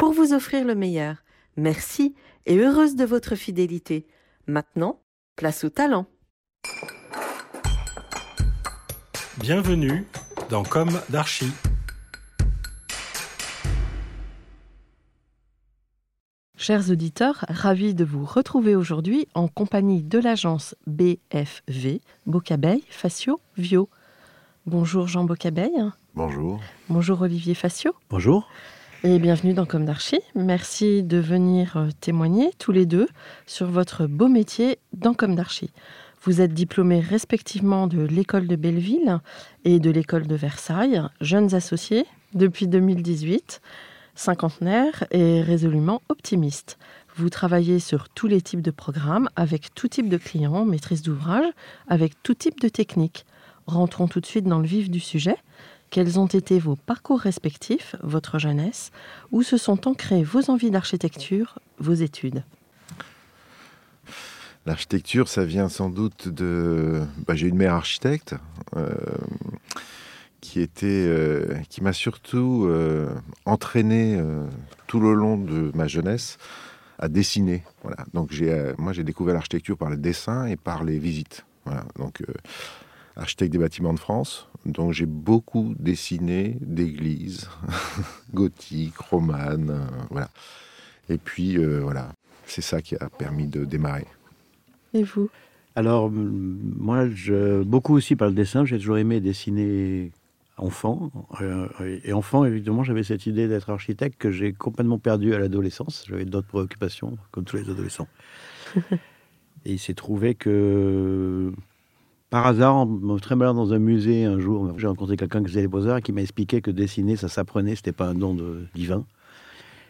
pour vous offrir le meilleur. Merci et heureuse de votre fidélité. Maintenant, place au talent. Bienvenue dans Comme d'Archie. Chers auditeurs, ravis de vous retrouver aujourd'hui en compagnie de l'agence BFV, Bocabeille, Facio, Vio. Bonjour Jean Bocabeille. Bonjour. Bonjour Olivier Facio. Bonjour. Et bienvenue dans Comme. Merci de venir euh, témoigner tous les deux sur votre beau métier dans Comme d'Archie. Vous êtes diplômés respectivement de l'école de Belleville et de l'école de Versailles, jeunes associés depuis 2018 cinquantenaire et résolument optimiste. Vous travaillez sur tous les types de programmes, avec tout type de clients, maîtrise d'ouvrage, avec tout type de techniques. Rentrons tout de suite dans le vif du sujet. Quels ont été vos parcours respectifs, votre jeunesse? Où se sont ancrées vos envies d'architecture, vos études? L'architecture, ça vient sans doute de... Bah, J'ai une mère architecte. Euh, qui euh, qui m'a surtout euh, entraîné tout le long de ma jeunesse à dessiner. Voilà. Donc moi j'ai découvert l'architecture par le dessin et par les visites. Voilà. Donc architecte des bâtiments de France. Donc j'ai beaucoup dessiné d'églises gothiques, romanes, voilà. Et puis voilà, c'est ça qui a permis de démarrer. Et vous? Alors moi, je, beaucoup aussi par le dessin. J'ai toujours aimé dessiner enfant. Euh, et enfant, évidemment, j'avais cette idée d'être architecte que j'ai complètement perdu à l'adolescence. J'avais d'autres préoccupations, comme tous les adolescents. et il s'est trouvé que, par hasard, en me dans un musée un jour, j'ai rencontré quelqu'un qui faisait les beaux-arts et qui m'a expliqué que dessiner, ça s'apprenait, c'était pas un don de, divin.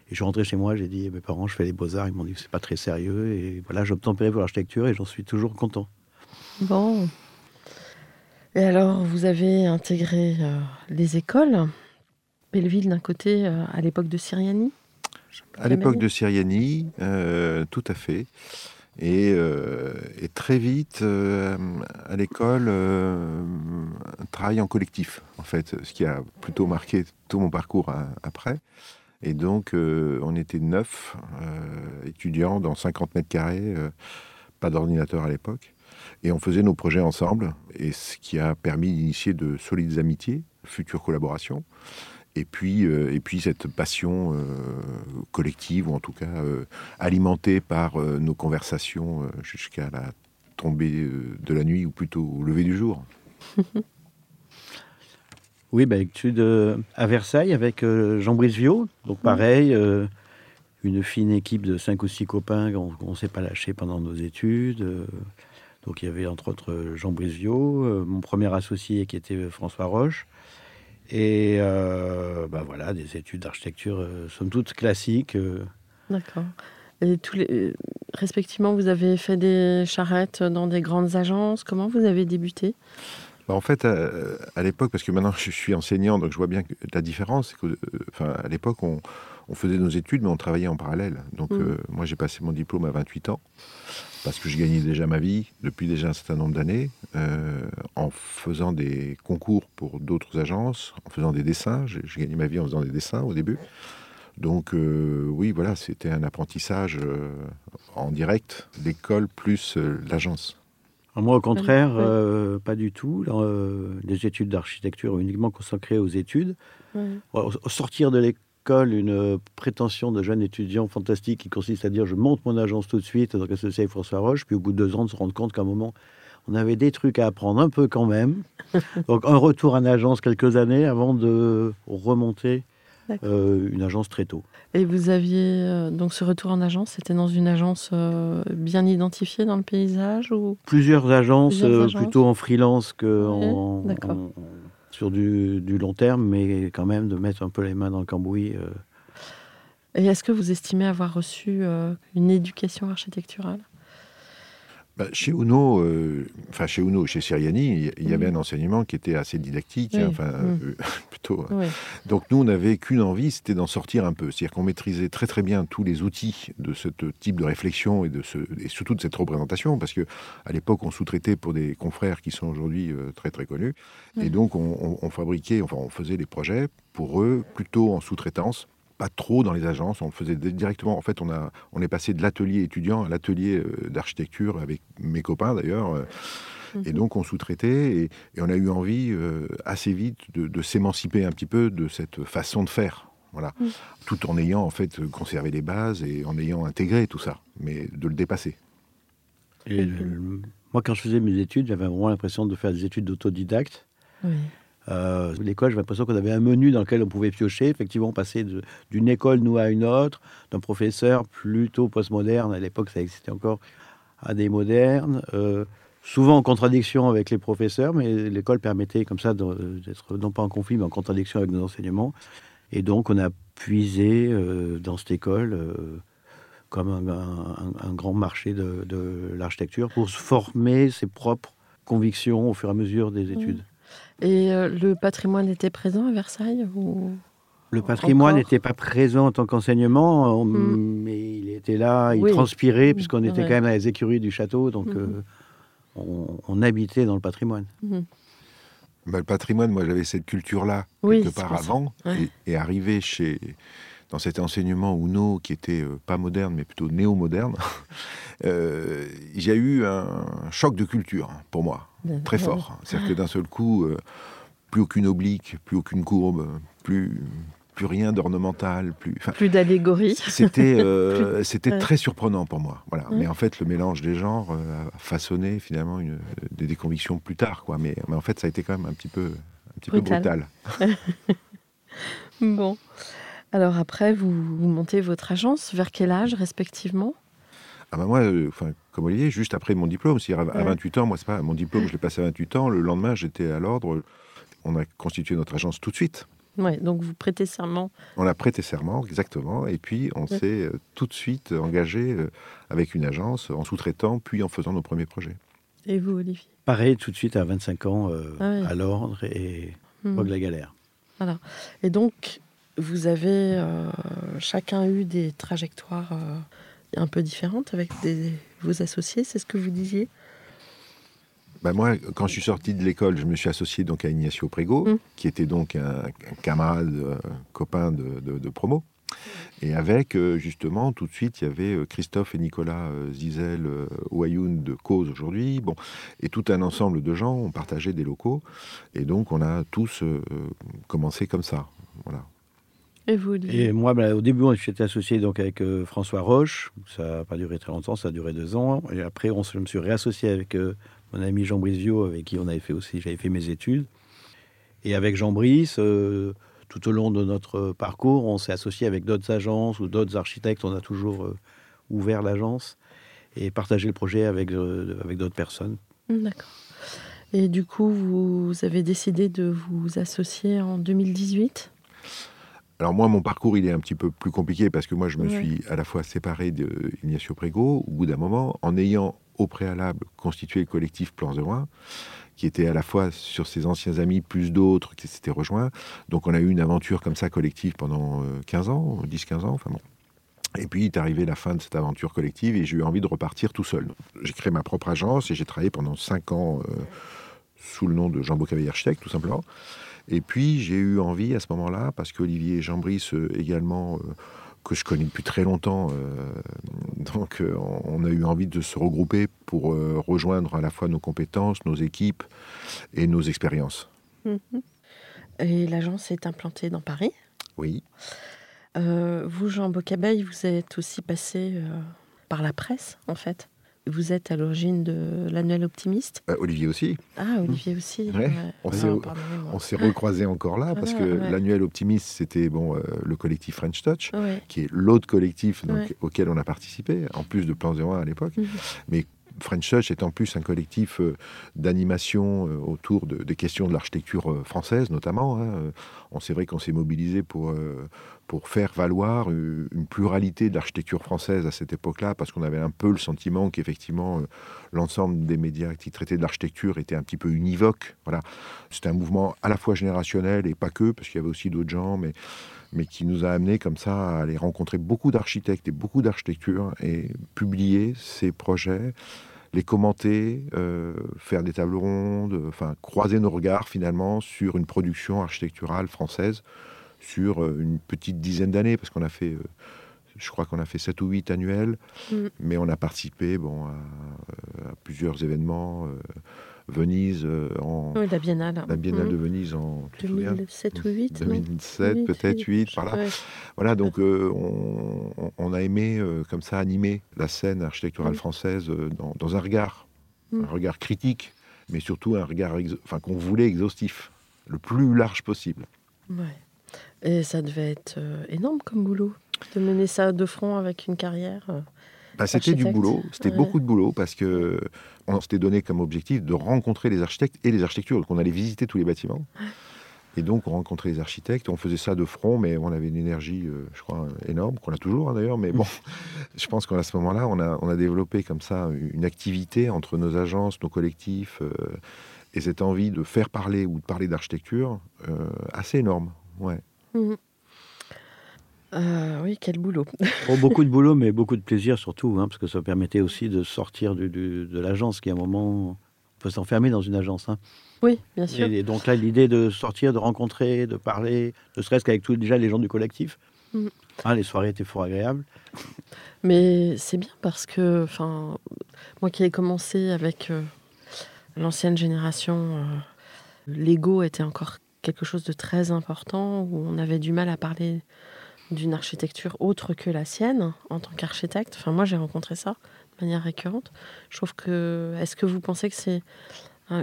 Et je suis rentré chez moi, j'ai dit à mes parents, je fais les beaux-arts. Ils m'ont dit que c'est pas très sérieux. Et voilà, j'obtempérais pour l'architecture et j'en suis toujours content. Bon, et alors, vous avez intégré euh, les écoles, Belleville d'un côté, euh, à l'époque de Siriani? À l'époque de Siriani, euh, tout à fait. Et, et très vite, à l'école, un travail en collectif, en fait, ce qui a plutôt marqué tout mon parcours après. Et donc, on était neuf étudiants dans 50 mètres carrés, pas d'ordinateur à l'époque. Et on faisait nos projets ensemble, et ce qui a permis d'initier de solides amitiés, futures collaborations. Et puis, euh, et puis cette passion euh, collective, ou en tout cas euh, alimentée par nos conversations jusqu'à la tombée de la nuit, ou plutôt au lever du jour. oui, bah, études à Versailles avec Jean Brisevio. Donc pareil, une fine équipe de cinq ou six copains qu'on ne s'est pas lâché pendant nos études. Donc il y avait entre autres Jean Brisio, mon premier associé qui était François Roche. Et euh, ben voilà, des études d'architecture, euh, somme toute classiques. D'accord. Et tous les, respectivement, vous avez fait des charrettes dans des grandes agences. Comment vous avez débuté? Bah, En fait, à, l'époque, parce que maintenant je suis enseignant, donc je vois bien que la différence, c'est que, enfin, à l'époque, on, on, faisait nos études, mais on travaillait en parallèle. Donc, mmh. moi, j'ai passé mon diplôme à 28 ans parce que je gagnais déjà ma vie depuis déjà un certain nombre d'années, euh, en faisant des concours pour d'autres agences, en faisant des dessins. J'ai gagné ma vie en faisant des dessins au début. Donc euh, oui, voilà, c'était un apprentissage euh, en direct, l'école plus l'agence. Moi, au contraire, pas du tout. les études d'architecture uniquement consacrées aux études. Au sortir de l'école, une prétention de jeune étudiant fantastique qui consiste à dire je monte mon agence tout de suite, donc associé avec François Roche, puis au bout de deux ans de se rendre compte qu'à un moment, on avait des trucs à apprendre un peu quand même. donc un retour en agence quelques années avant de remonter euh, une agence très tôt. Et vous aviez euh, donc ce retour en agence, c'était dans une agence euh, bien identifiée dans le paysage ou? Plusieurs agences, plutôt en freelance que sur du, long terme, mais quand même de mettre un peu les mains dans le cambouis. Et est-ce que vous estimez avoir reçu une éducation architecturale? Bah, chez Uno, euh, enfin chez Uno, chez Siriani, il y, avait mm. un enseignement qui était assez didactique, hein, enfin mm. euh, plutôt. Hein. Donc nous, on n'avait qu'une envie, c'était d'en sortir un peu. C'est-à-dire qu'on maîtrisait très très bien tous les outils de ce type de réflexion et, de ce, et surtout de cette représentation, parce que à l'époque, on sous-traitait pour des confrères qui sont aujourd'hui euh, très très connus, et donc on, on fabriquait, enfin on faisait des projets pour eux plutôt en sous-traitance pas trop dans les agences. On le faisait directement. En fait, on, a, on est passé de l'atelier étudiant à l'atelier euh, d'architecture avec mes copains d'ailleurs. Euh, mhm. Et donc, on sous-traitait et, on a eu envie euh, assez vite de, s'émanciper un petit peu de cette façon de faire. Voilà. Mhm. Tout en ayant en fait conservé les bases et en ayant intégré tout ça, mais de le dépasser. Et moi, quand je faisais mes études, j'avais vraiment l'impression de faire des études d'autodidacte. Oui. Euh, l'école, j'ai l'impression qu'on avait un menu dans lequel on pouvait piocher, effectivement, passer d'une école, nous, à une autre, d'un professeur plutôt postmoderne, à l'époque ça existait encore, à des modernes, euh, souvent en contradiction avec les professeurs, mais l'école permettait comme ça d'être non pas en conflit, mais en contradiction avec nos enseignements. Et donc on a puisé euh, dans cette école comme un, grand marché de, l'architecture pour se former ses propres convictions au fur et à mesure des études. Et euh, le patrimoine était présent à Versailles ou... Le patrimoine n'était pas présent en tant qu'enseignement, hmm. mais il était là, il transpirait, puisqu'on était quand même à les écuries du château, donc hmm. euh, on, habitait dans le patrimoine. Bah, le patrimoine, moi j'avais cette culture-là, quelque part avant, et, et, arrivé chez, dans cet enseignement Uno qui était euh, pas moderne mais plutôt néo-moderne, euh, j'ai eu un choc de culture hein, pour moi, très fort. C'est-à-dire que d'un seul coup, euh, plus aucune oblique, plus aucune courbe, plus plus rien d'ornemental, plus plus d'allégorie. C'était c'était très surprenant pour moi. Voilà. Mais en fait, le mélange des genres a façonné finalement une, des, convictions plus tard, quoi. Mais, mais, en fait, ça a été quand même un petit peu un petit brutal. peu brutal. bon. Alors après, vous, montez votre agence. Vers quel âge, respectivement? Ah ben moi, euh, enfin, comme Olivier, juste après mon diplôme, si à, 28 ans, moi c'est pas mon diplôme, je l'ai passé à 28 ans. Le lendemain, j'étais à l'ordre. On a constitué notre agence tout de suite. Ouais, donc vous prêtez serment. On a prêté serment, exactement. Et puis on s'est euh, tout de suite engagé euh, avec une agence en sous-traitant, puis en faisant nos premiers projets. Et vous, Olivier? Pareil, tout de suite à 25 ans, ah à l'ordre et mmh. de la galère. Voilà. Et donc, vous avez euh, chacun eu des trajectoires euh, un peu différentes avec vos associés, c'est ce que vous disiez? Bah, moi, quand je suis sorti de l'école, je me suis associé donc à Ignacio Prego, mmh. qui était donc un, camarade, euh, copain de, promo. Et avec, justement, tout de suite, il y avait Christophe et Nicolas Zizel, Wayoun de Cause aujourd'hui. Bon, et tout un ensemble de gens ont partagé des locaux. Et donc, on a tous commencé comme ça. Voilà. Et moi, bah, au début, j'étais associé donc avec euh, François Roche. Ça n'a pas duré très longtemps, ça a duré deux ans. Et après, on, je me suis réassocié avec euh, mon ami Jean Brisio, avec qui on avait fait aussi, j'avais fait mes études. Et avec Jean Brice, euh, tout au long de notre parcours, on s'est associé avec d'autres agences ou d'autres architectes. On a toujours ouvert l'agence et partagé le projet avec, avec d'autres personnes. D'accord. Et du coup, vous avez décidé de vous associer en 2018 alors moi, mon parcours, il est un petit peu plus compliqué parce que moi, je me suis à la fois séparé d'Ignacio Prego au bout d'un moment, en ayant au préalable constitué le collectif Plan 01, qui était à la fois sur ses anciens amis, plus d'autres qui s'étaient rejoints. Donc on a eu une aventure comme ça collective pendant 15 euh, ans, 10-15 ans, enfin bon. Et puis est arrivé la fin de cette aventure collective et j'ai eu envie de repartir tout seul. J'ai créé ma propre agence et j'ai travaillé pendant 5 ans euh, sous le nom de Jean Bocavey Architecte, tout simplement. Et puis j'ai eu envie à ce moment-là, parce qu'Olivier Jean-Brice euh, également, euh, que je connais depuis très longtemps, euh, donc on a eu envie de se regrouper pour rejoindre à la fois nos compétences, nos équipes et nos expériences. Mhm. Et l'agence est implantée dans Paris. Oui. Vous, Jean Bocabeille, vous êtes aussi passé par la presse, en fait. Vous êtes à l'origine de l'annuel optimiste? Euh, Olivier aussi. Ah, Olivier aussi. Ouais. On Ah, s'est-. On s'est recroisés encore là parce que Ouais, l'annuel optimiste, c'était bon, euh, le collectif French Touch, Ouais. qui est l'autre collectif donc, auquel on a participé, en plus de Plan 01 à l'époque. Mhm. Mais French Touch est en plus un collectif euh, d'animation euh, autour de- des questions de l'architecture française, notamment. hein. On c'est vrai qu'on s'est mobilisé pour, pour faire valoir euh, une pluralité de l'architecture française à cette époque-là, parce qu'on avait un peu le sentiment qu'effectivement euh, l'ensemble des médias qui traitaient de l'architecture étaient un petit peu univoques. Voilà. C'était un mouvement à la fois générationnel et pas que, parce qu'il y avait aussi d'autres gens, mais, mais qui nous a amené comme ça à aller rencontrer beaucoup d'architectes et beaucoup d'architecture et publier ces projets, les commenter, euh, faire des tables rondes, enfin croiser nos regards finalement sur une production architecturale française sur euh, une petite dizaine d'années, parce qu'on a fait, euh, je crois qu'on a fait 7 ou 8 annuels, Mm. mais on a participé bon, à, à plusieurs événements. euh, Venise, euh, en, Oui, la Biennale. la Biennale Mhm. de Venise en tu te souviens 2007 ou 8 2007, peut-être 8, par là. Ouais. Voilà, donc euh, on, a aimé euh, comme ça animer la scène architecturale Mm. française euh, dans, dans un regard, Mm. un regard critique, mais surtout un regard enfin, qu'on voulait exhaustif, le plus large possible. Ouais. Et ça devait être euh, énorme comme boulot, de mener ça de front avec une carrière. euh. Bah, c'était du boulot, c'était ouais. beaucoup de boulot parce que on s'était donné comme objectif de rencontrer les architectes et les architectures. Donc on allait visiter tous les bâtiments. Et donc on rencontrait les architectes, on faisait ça de front, mais on avait une énergie, euh, je crois, énorme, qu'on a toujours hein, d'ailleurs. Mais bon, je pense qu'à ce moment-là, on a, on a développé comme ça une activité entre nos agences, nos collectifs, euh, et cette envie de faire parler ou de parler d'architecture euh, assez énorme. Ouais. Mhm. Euh, oui, quel boulot. Bon, beaucoup de boulot, mais beaucoup de plaisir surtout, hein, parce que ça permettait aussi de sortir du- du- de l'agence, qui à un moment on peut s'enfermer dans une agence. hein. Oui, bien sûr. Et, et donc là, l'idée de sortir, de rencontrer, de parler, ne serait-ce qu'avec déjà les gens du collectif. Mhm. Ah, les soirées étaient fort agréables. Mais c'est bien parce que, enfin, moi qui ai commencé avec euh, l'ancienne génération, euh, l'ego était encore quelque chose de très important où on avait du mal à parler d'une architecture autre que la sienne en tant qu'architecte. Enfin, moi j'ai rencontré ça de manière récurrente. Je trouve que, est-ce que vous pensez que c'est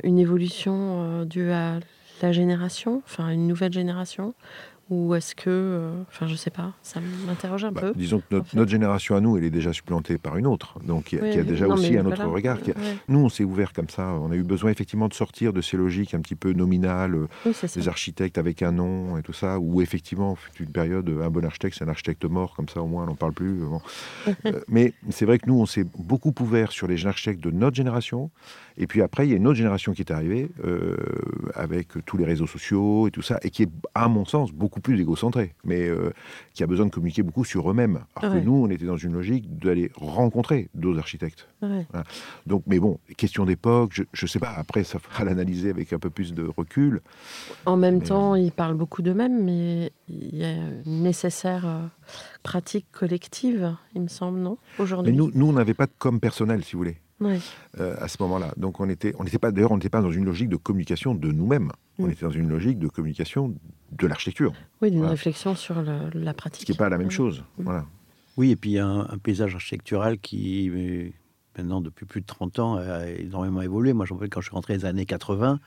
une évolution euh, due à la génération, enfin une nouvelle génération, ou est-ce que, euh, enfin, je sais pas, ça m'interroge un Bah, peu. disons que notre, en fait. notre génération à nous, elle est déjà supplantée par une autre, donc qui a, Oui, qui a déjà non, aussi un autre regard. qui a- Ouais. Nous, on s'est ouvert comme ça. On a eu besoin effectivement de sortir de ces logiques un petit peu nominales, euh, Oui, des architectes avec un nom et tout ça, où effectivement, fut une période, un bon architecte, c'est un architecte mort, comme ça au moins on n'en parle plus. bon. Euh, mais c'est vrai que nous, on s'est beaucoup ouvert sur les architectes de notre génération. Et puis après, il y a une autre génération qui est arrivée, euh, avec tous les réseaux sociaux et tout ça, et qui est, à mon sens, beaucoup plus égocentrée, mais euh, qui a besoin de communiquer beaucoup sur eux-mêmes. Alors Ouais. que nous, on était dans une logique d'aller rencontrer d'autres architectes. Ouais. Donc, mais bon, question d'époque, je ne sais pas, après, ça fera l'analyser avec un peu plus de recul. En même Mais- temps, ils parlent beaucoup d'eux-mêmes, mais il y a une nécessaire euh, pratique collective, il me semble, non Mais Aujourd'hui. nous, nous on n'avait pas de com personnel, si vous voulez. Euh, à ce moment-là. Donc on était, on n'était pas, d'ailleurs, on n'était pas dans une logique de communication de nous-mêmes. On Mm. était dans une logique de communication de l'architecture, Oui, d'une Voilà. réflexion sur le- la pratique. ce qui n'est pas la même Ouais. chose. Mm. Voilà. Oui, et puis il y a un, un paysage architectural qui, euh, maintenant, depuis plus de 30 ans, a énormément évolué. Moi, je me rappelle quand je suis rentré dans les années 80,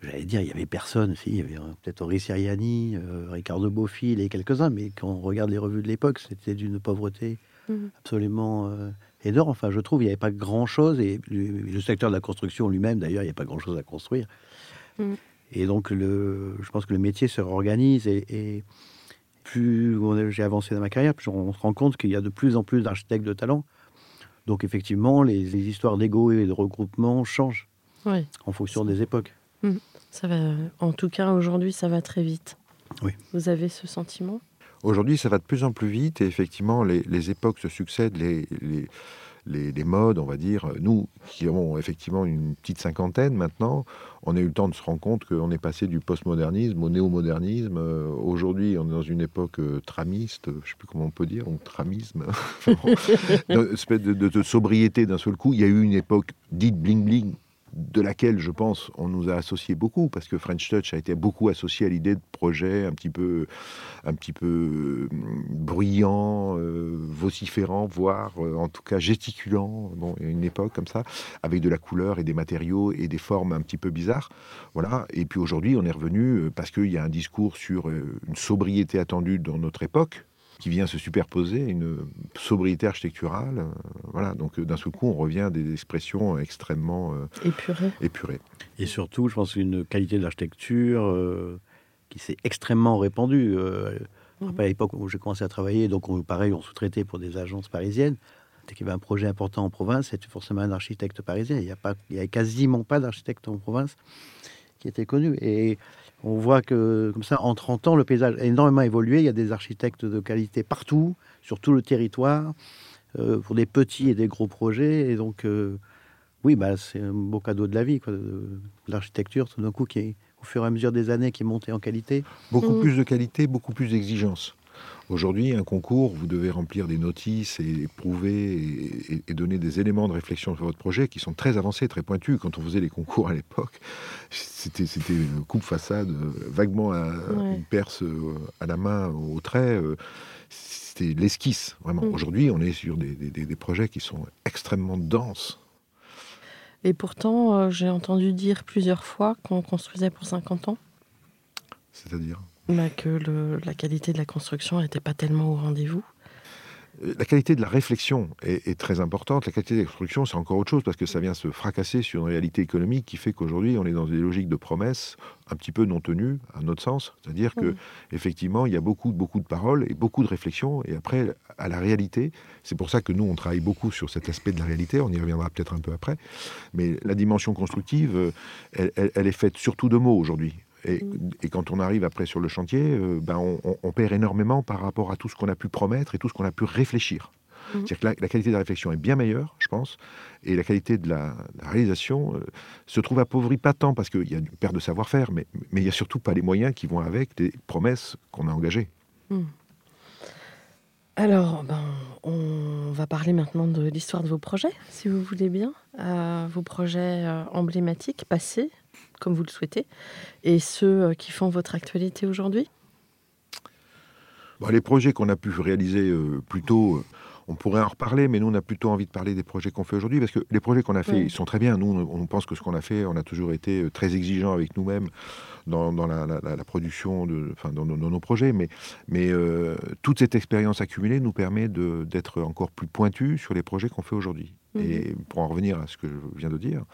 j'allais dire, il n'y avait personne. Si, il y avait euh, peut-être Henri Siriani, euh, Ricardo Bofill et quelques-uns, mais quand on regarde les revues de l'époque, c'était d'une pauvreté absolument euh, énorme. Enfin, je trouve, il n'y avait pas grand-chose. Et le, secteur de la construction lui-même, d'ailleurs, il n'y a pas grand-chose à construire. Mhm. Et donc, le, je pense que le métier se réorganise et, et plus j'ai avancé dans ma carrière, plus on se rend compte qu'il y a de plus en plus d'architectes de talent. Donc effectivement, les, les histoires d'ego et de regroupement changent en fonction des époques. ça va. En tout cas, aujourd'hui, ça va très vite. Oui. Vous avez ce sentiment? Aujourd'hui, ça va de plus en plus vite et effectivement, les, les époques se succèdent, les, les, les- les modes, on va dire. Nous, qui avons effectivement une petite cinquantaine maintenant, on a eu le temps de se rendre compte qu'on est passé du postmodernisme au néomodernisme. Euh, Aujourd'hui, on est dans une époque euh, tramiste, je ne sais plus comment on peut dire, ou tramisme, une espèce de, de- de sobriété d'un seul coup. Il y a eu une époque dite bling-bling de laquelle, je pense, on nous a associé beaucoup, parce que French Touch a été beaucoup associé à l'idée de projets un petit peu, un petit peu bruyants, vociférants, voire en tout cas gesticulants, bon, une époque comme ça, avec de la couleur et des matériaux et des formes un petit peu bizarres. Voilà. Et puis aujourd'hui, on est revenu parce qu'il y a un discours sur une sobriété attendue dans notre époque, qui vient se superposer une sobriété architecturale. Euh, voilà, donc euh, d'un seul coup, on revient à des expressions extrêmement euh, épurées. épurées. Et surtout, je pense une qualité de l'architecture qui s'est extrêmement répandue. Mhm. À l'époque où j'ai commencé à travailler, donc on, pareil, on sous-traitait pour des agences parisiennes. Dès qu'il y avait un projet important en province, c'était forcément un architecte parisien. Il n'y a, pas, il y a quasiment pas d'architecte en province qui était connu. Et on voit que, comme ça, en 30 ans, le paysage a énormément évolué. Il y a des architectes de qualité partout, sur tout le territoire, euh, pour des petits et des gros projets. Et donc, euh, oui, bah, c'est un beau cadeau de la vie, quoi, de, l'architecture, tout d'un coup, qui, au fur et à mesure des années, qui est montée en qualité. Beaucoup mmh. plus de qualité, beaucoup plus d'exigence. Aujourd'hui, un concours, vous devez remplir des notices et prouver et, donner des éléments de réflexion sur votre projet qui sont très avancés, très pointus. Quand on faisait les concours à l'époque, c'était une coupe façade, euh, vaguement à, une perce euh, à la main, au trait. Euh, c'était l'esquisse, vraiment. Mm. Aujourd'hui, on est sur des, des, projets qui sont extrêmement denses. Et pourtant, j'ai entendu dire plusieurs fois qu'on construisait pour 50 ans. C'est-à-dire? Bah, que la qualité de la construction n'était pas tellement au rendez-vous euh, la qualité de la réflexion est, très importante. La qualité de la construction, c'est encore autre chose parce que ça vient se fracasser sur une réalité économique qui fait qu'aujourd'hui, on est dans des logiques de promesses un petit peu non tenues, à notre sens. C'est-à-dire qu'effectivement, que, effectivement, il y a beaucoup, beaucoup de paroles et beaucoup de réflexions. Et après, à la réalité, c'est pour ça que nous, on travaille beaucoup sur cet aspect de la réalité. On y reviendra peut-être un peu après. Mais la dimension constructive, euh, elle est faite surtout de mots aujourd'hui. Mm. Et, quand on arrive après sur le chantier, euh, ben on, perd énormément par rapport à tout ce qu'on a pu promettre et tout ce qu'on a pu réfléchir. Mm. C'est-à-dire que la, qualité de la réflexion est bien meilleure, je pense, et la qualité de la, réalisation euh, se trouve appauvrie pas tant parce qu'il y a une perte de savoir-faire, mais, mais il n'y a surtout pas les moyens qui vont avec des promesses qu'on a engagées. Mm. Alors, ben, on va parler maintenant de l'histoire de vos projets, si vous voulez bien. Euh, vos projets emblématiques, passés, comme vous le souhaitez, et ceux euh, qui font votre actualité aujourd'hui? Bah, Les projets qu'on a pu réaliser euh, plus tôt, euh, on pourrait en reparler, mais nous, on a plutôt envie de parler des projets qu'on fait aujourd'hui, parce que les projets qu'on a fait, ils sont très bien. Nous, on pense que ce qu'on a fait, on a toujours été très exigeants avec nous-mêmes dans, la, production, de, enfin, dans, nos projets, mais, mais toute cette expérience accumulée nous permet d'être encore plus pointus sur les projets qu'on fait aujourd'hui. Et mhm. pour en revenir à ce que je viens de dire,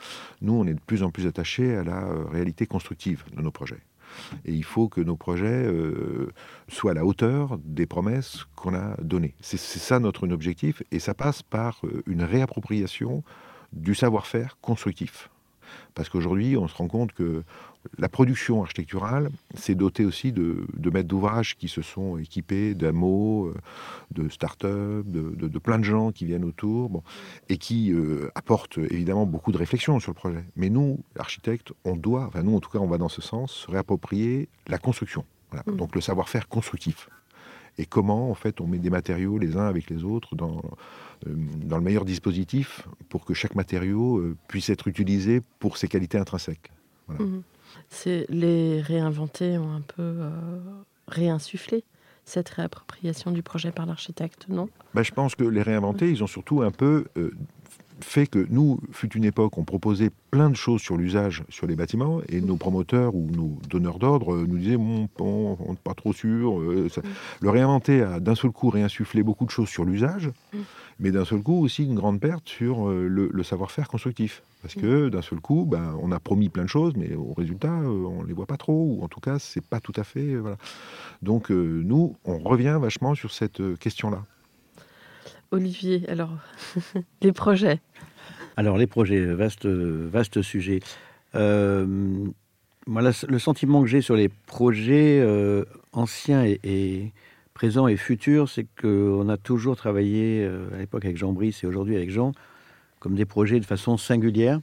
nous, on est de plus en plus attachés à la euh, réalité constructive de nos projets. Et il faut que nos projets euh, soient à la hauteur des promesses qu'on a données. C'est ça notre objectif, et ça passe par euh, une réappropriation du savoir-faire constructif. Parce qu'aujourd'hui, on se rend compte que la production architecturale s'est dotée aussi de, maîtres d'ouvrage qui se sont équipés d'amots, euh, de start-up, de, plein de gens qui viennent autour, et qui euh, apportent évidemment beaucoup de réflexion sur le projet. Mais nous, architectes, on doit, enfin nous en tout cas, on va dans ce sens, se réapproprier la construction. Mmh. Donc le savoir-faire constructif. Et comment, en fait, on met des matériaux les uns avec les autres dans, euh, dans le meilleur dispositif pour que chaque matériau puisse être utilisé pour ses qualités intrinsèques. Voilà. Mmh. C'est les réinventer ont un peu euh, réinsufflé cette réappropriation du projet par l'architecte, non? Ben, Je pense que les réinventer, ils ont surtout un peu euh, fait que nous, fut une époque, on proposait plein de choses sur l'usage sur les bâtiments et nos promoteurs ou nos donneurs d'ordre nous disaient bon, on n'est pas trop sûr. Euh, mm. Le réinventer a d'un seul coup réinsufflé beaucoup de choses sur l'usage, mm. mais d'un seul coup aussi une grande perte sur le savoir-faire constructif. Parce que d'un seul coup, ben, on a promis plein de choses, mais au résultat, euh, on ne les voit pas trop, ou en tout cas, c'est pas tout à fait. Euh, voilà. Donc, euh, nous, on revient vachement sur cette question-là. Olivier, alors, les projets Alors, les projets, vaste, vaste sujet. moi, le sentiment que j'ai sur les projets anciens et, présents et futurs, c'est qu'on a toujours travaillé à l'époque avec Jean Brice et aujourd'hui avec Jean comme des projets de façon singulière.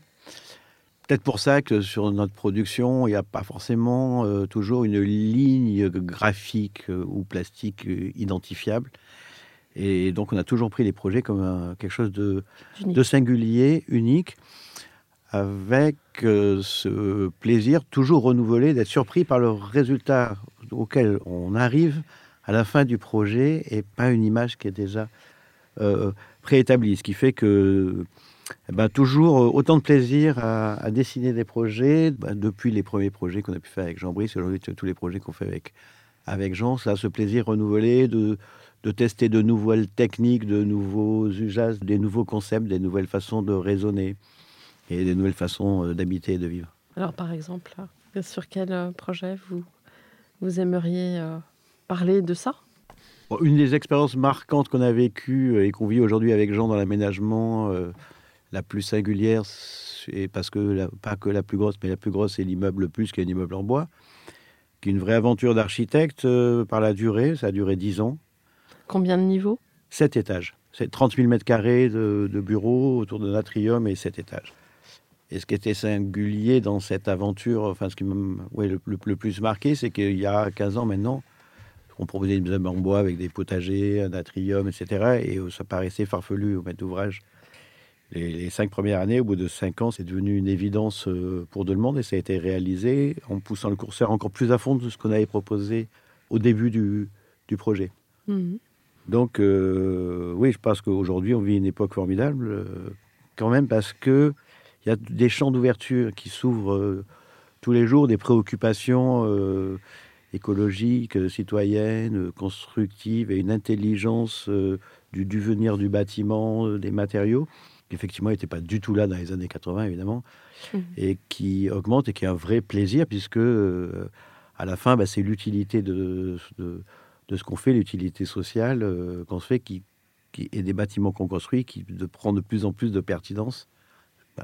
Peut-être pour ça que sur notre production, il n'y a pas forcément euh, toujours une ligne graphique euh, ou plastique euh, identifiable. Et donc, on a toujours pris les projets comme quelque chose de, de, singulier, unique. avec euh, ce plaisir toujours renouvelé d'être surpris par le résultat auquel on arrive à la fin du projet et pas une image qui est déjà euh, préétablie. Ce qui fait que eh ben, toujours euh, autant de plaisir à, dessiner des projets, ben, depuis les premiers projets qu'on a pu faire avec Jean Brice, aujourd'hui tous les projets qu'on fait avec, avec Jean, ça, ce plaisir renouvelé de, de tester de nouvelles techniques, de nouveaux usages, des nouveaux concepts, des nouvelles façons de raisonner et des nouvelles façons euh, d'habiter et de vivre. Alors par exemple, sur quel euh, projet vous, vous aimeriez parler de ça? Une des expériences marquantes qu'on a vécues et qu'on vit aujourd'hui avec Jean dans l'aménagement, la plus singulière, et parce que pas que la plus grosse, mais la plus grosse, c'est l'immeuble plus qu'un immeuble en bois, qui est une vraie aventure d'architecte euh, par la durée. Ça a duré 10 ans. Combien de niveaux? Sept étages. C'est 30 000 mètres carrés de, bureaux autour de l'atrium et sept étages. Et ce qui était singulier dans cette aventure, enfin ce qui m'a ouais, le, le, plus marqué, c'est qu'il y a 15 ans maintenant, on proposait des immeubles en bois avec des potagers, un atrium, etc. Et ça paraissait farfelu au maître d'ouvrage les, cinq premières années, au bout de cinq ans, c'est devenu une évidence euh, pour tout le monde et ça a été réalisé en poussant le curseur encore plus à fond de ce qu'on avait proposé au début du, projet. Mhm. Donc, euh, oui, je pense qu'aujourd'hui, on vit une époque formidable, euh, quand même, parce qu'il y a des champs d'ouverture qui s'ouvrent tous les jours, des préoccupations écologiques, citoyennes, constructives et une intelligence du devenir du bâtiment, des matériaux effectivement n'était pas du tout là dans les années 80, évidemment, mmh. et qui augmente et qui est un vrai plaisir, puisque euh, à la fin, bah, c'est l'utilité de, de, ce qu'on fait, l'utilité sociale euh, qu'on se fait, qui, qui, et des bâtiments qu'on construit, qui de, prend de plus en plus de pertinence,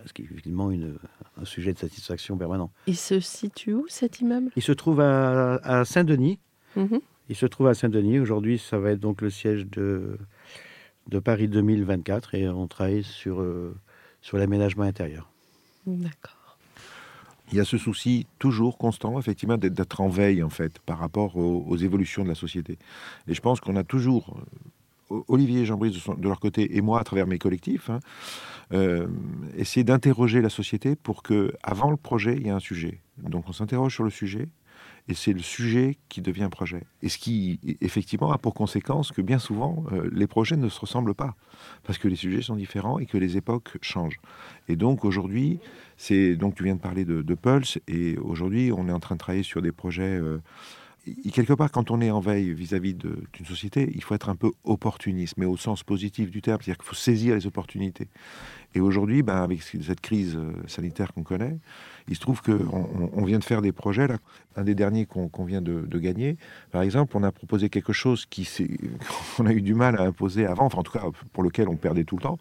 ce qui est effectivement une, un sujet de satisfaction permanent. Il se situe où cet immeuble? Il se trouve à, Saint-Denis. Mmh Il se trouve à Saint-Denis. Aujourd'hui, ça va être donc le siège de de Paris 2024 et on travaille sur, euh, sur l'aménagement intérieur. D'accord. Il y a ce souci toujours constant, effectivement, d'être en veille, en fait, par rapport aux, évolutions de la société. Et je pense qu'on a toujours, euh, Olivier et Jean-Brice de, leur côté, et moi, à travers mes collectifs, hein, euh, essayer d'interroger la société pour que, avant le projet, il y ait un sujet. Donc on s'interroge sur le sujet, et c'est le sujet qui devient projet. Et ce qui, effectivement, a pour conséquence que bien souvent, euh, les projets ne se ressemblent pas, parce que les sujets sont différents et que les époques changent. Et donc aujourd'hui, c'est donc tu viens de parler de, Pulse, et aujourd'hui, on est en train de travailler sur des projets. Euh, quelque part, quand on est en veille vis-à-vis d'une société, il faut être un peu opportuniste, mais au sens positif du terme, c'est-à-dire qu'il faut saisir les opportunités. Et aujourd'hui, ben, avec cette crise euh, sanitaire qu'on connaît, il se trouve qu'on on vient de faire des projets, là, un des derniers qu'on vient de, gagner. Par exemple, on a proposé quelque chose qu'on a eu du mal à imposer avant, enfin en tout cas pour lequel on perdait tout le temps.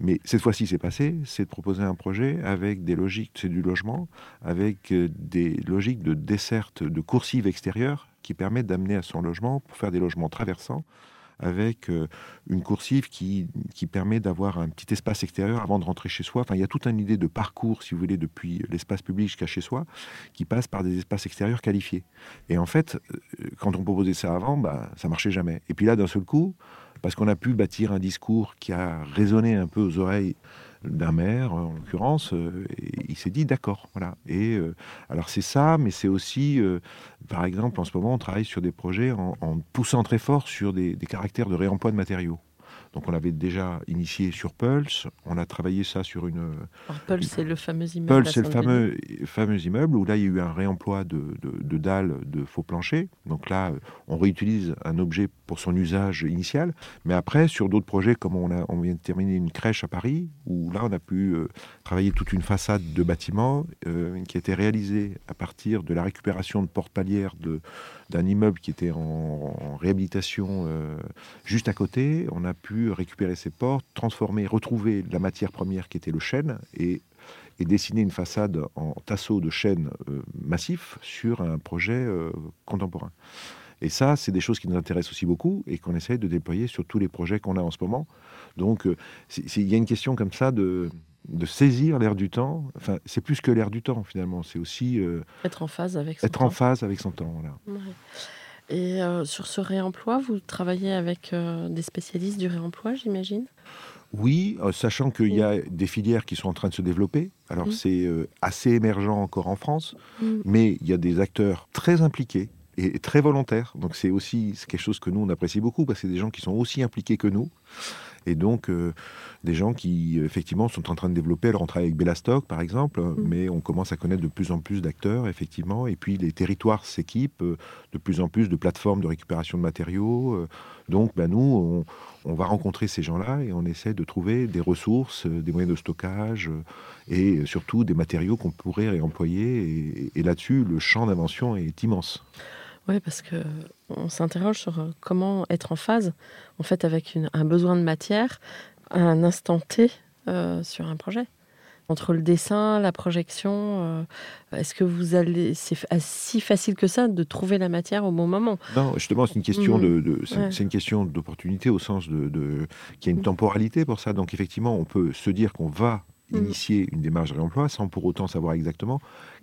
Mais cette fois-ci, c'est passé, c'est de proposer un projet avec des logiques, c'est du logement, avec euh, des logiques de desserte, de coursive extérieure qui permettent d'amener à son logement pour faire des logements traversants avec euh, une coursive qui, qui permet d'avoir un petit espace extérieur avant de rentrer chez soi. Enfin, il y a toute une idée de parcours, si vous voulez, depuis l'espace public jusqu'à chez soi, qui passe par des espaces extérieurs qualifiés. Et en fait, euh, quand on proposait ça avant, bah, ça marchait jamais. Et puis là, d'un seul coup, parce qu'on a pu bâtir un discours qui a résonné un peu aux oreilles d'un maire, en l'occurrence, euh, il s'est dit d'accord, voilà. Et euh, alors c'est ça, mais c'est aussi, euh, par exemple, en ce moment, on travaille sur des projets en, poussant très fort sur des caractères de réemploi de matériaux. Donc on l'avait déjà initié sur Pulse, on a travaillé ça sur une... Alors Pulse, c'est le fameux immeuble. Pulse, c'est le fameux, fameux immeuble où là, il y a eu un réemploi de, de, dalles de faux planchers. Donc là, on réutilise un objet pour son usage initial. Mais après, sur d'autres projets, comme on, a, on vient de terminer une crèche à Paris, où là, on a pu euh, travailler toute une façade de bâtiment euh, qui a été réalisée à partir de la récupération de porte palières d'un immeuble qui était en, réhabilitation euh, juste à côté. On a pu récupérer ces portes, transformer, retrouver la matière première qui était le chêne et, dessiner une façade en tasseau de chêne euh, massif sur un projet euh, contemporain. Et ça, c'est des choses qui nous intéressent aussi beaucoup et qu'on essaie de déployer sur tous les projets qu'on a en ce moment. Donc, il y a une question comme ça de, de saisir l'air du temps. Enfin, c'est plus que l'air du temps finalement. C'est aussi être en phase avec son être temps. en phase avec son temps. Voilà. Et euh, sur ce réemploi, vous travaillez avec euh, des spécialistes du réemploi, j'imagine? Oui, euh, sachant qu'il y a des filières qui sont en train de se développer. Alors Mm. c'est euh, assez émergent encore en France, Mm. mais il y a des acteurs très impliqués et très volontaires. Donc c'est aussi quelque chose que nous on apprécie beaucoup parce que c'est des gens qui sont aussi impliqués que nous. Et donc euh, des gens qui effectivement sont en train de développer. Alors on travaille avec Bellastock par exemple, mais on commence à connaître de plus en plus d'acteurs effectivement. Et puis les territoires s'équipent euh, de plus en plus de plateformes de récupération de matériaux. euh, donc ben, nous on, on va rencontrer ces gens-là et on essaie de trouver des ressources, des moyens de stockage et surtout des matériaux qu'on pourrait réemployer. Et, et là-dessus, le champ d'invention est immense. Oui, parce que on s'interroge sur euh, comment être en phase, en fait, avec une- un besoin de matière à un instant T euh, sur un projet. Entre le dessin, la projection, euh, est-ce que vous allez, c'est si facile que ça de trouver la matière au bon moment? Non, justement, c'est une question de, de- c'est, Ouais. une question d'opportunité au sens de, de qu'il y a une temporalité pour ça. Donc effectivement, on peut se dire qu'on va. Initier une démarche de réemploi sans pour autant savoir exactement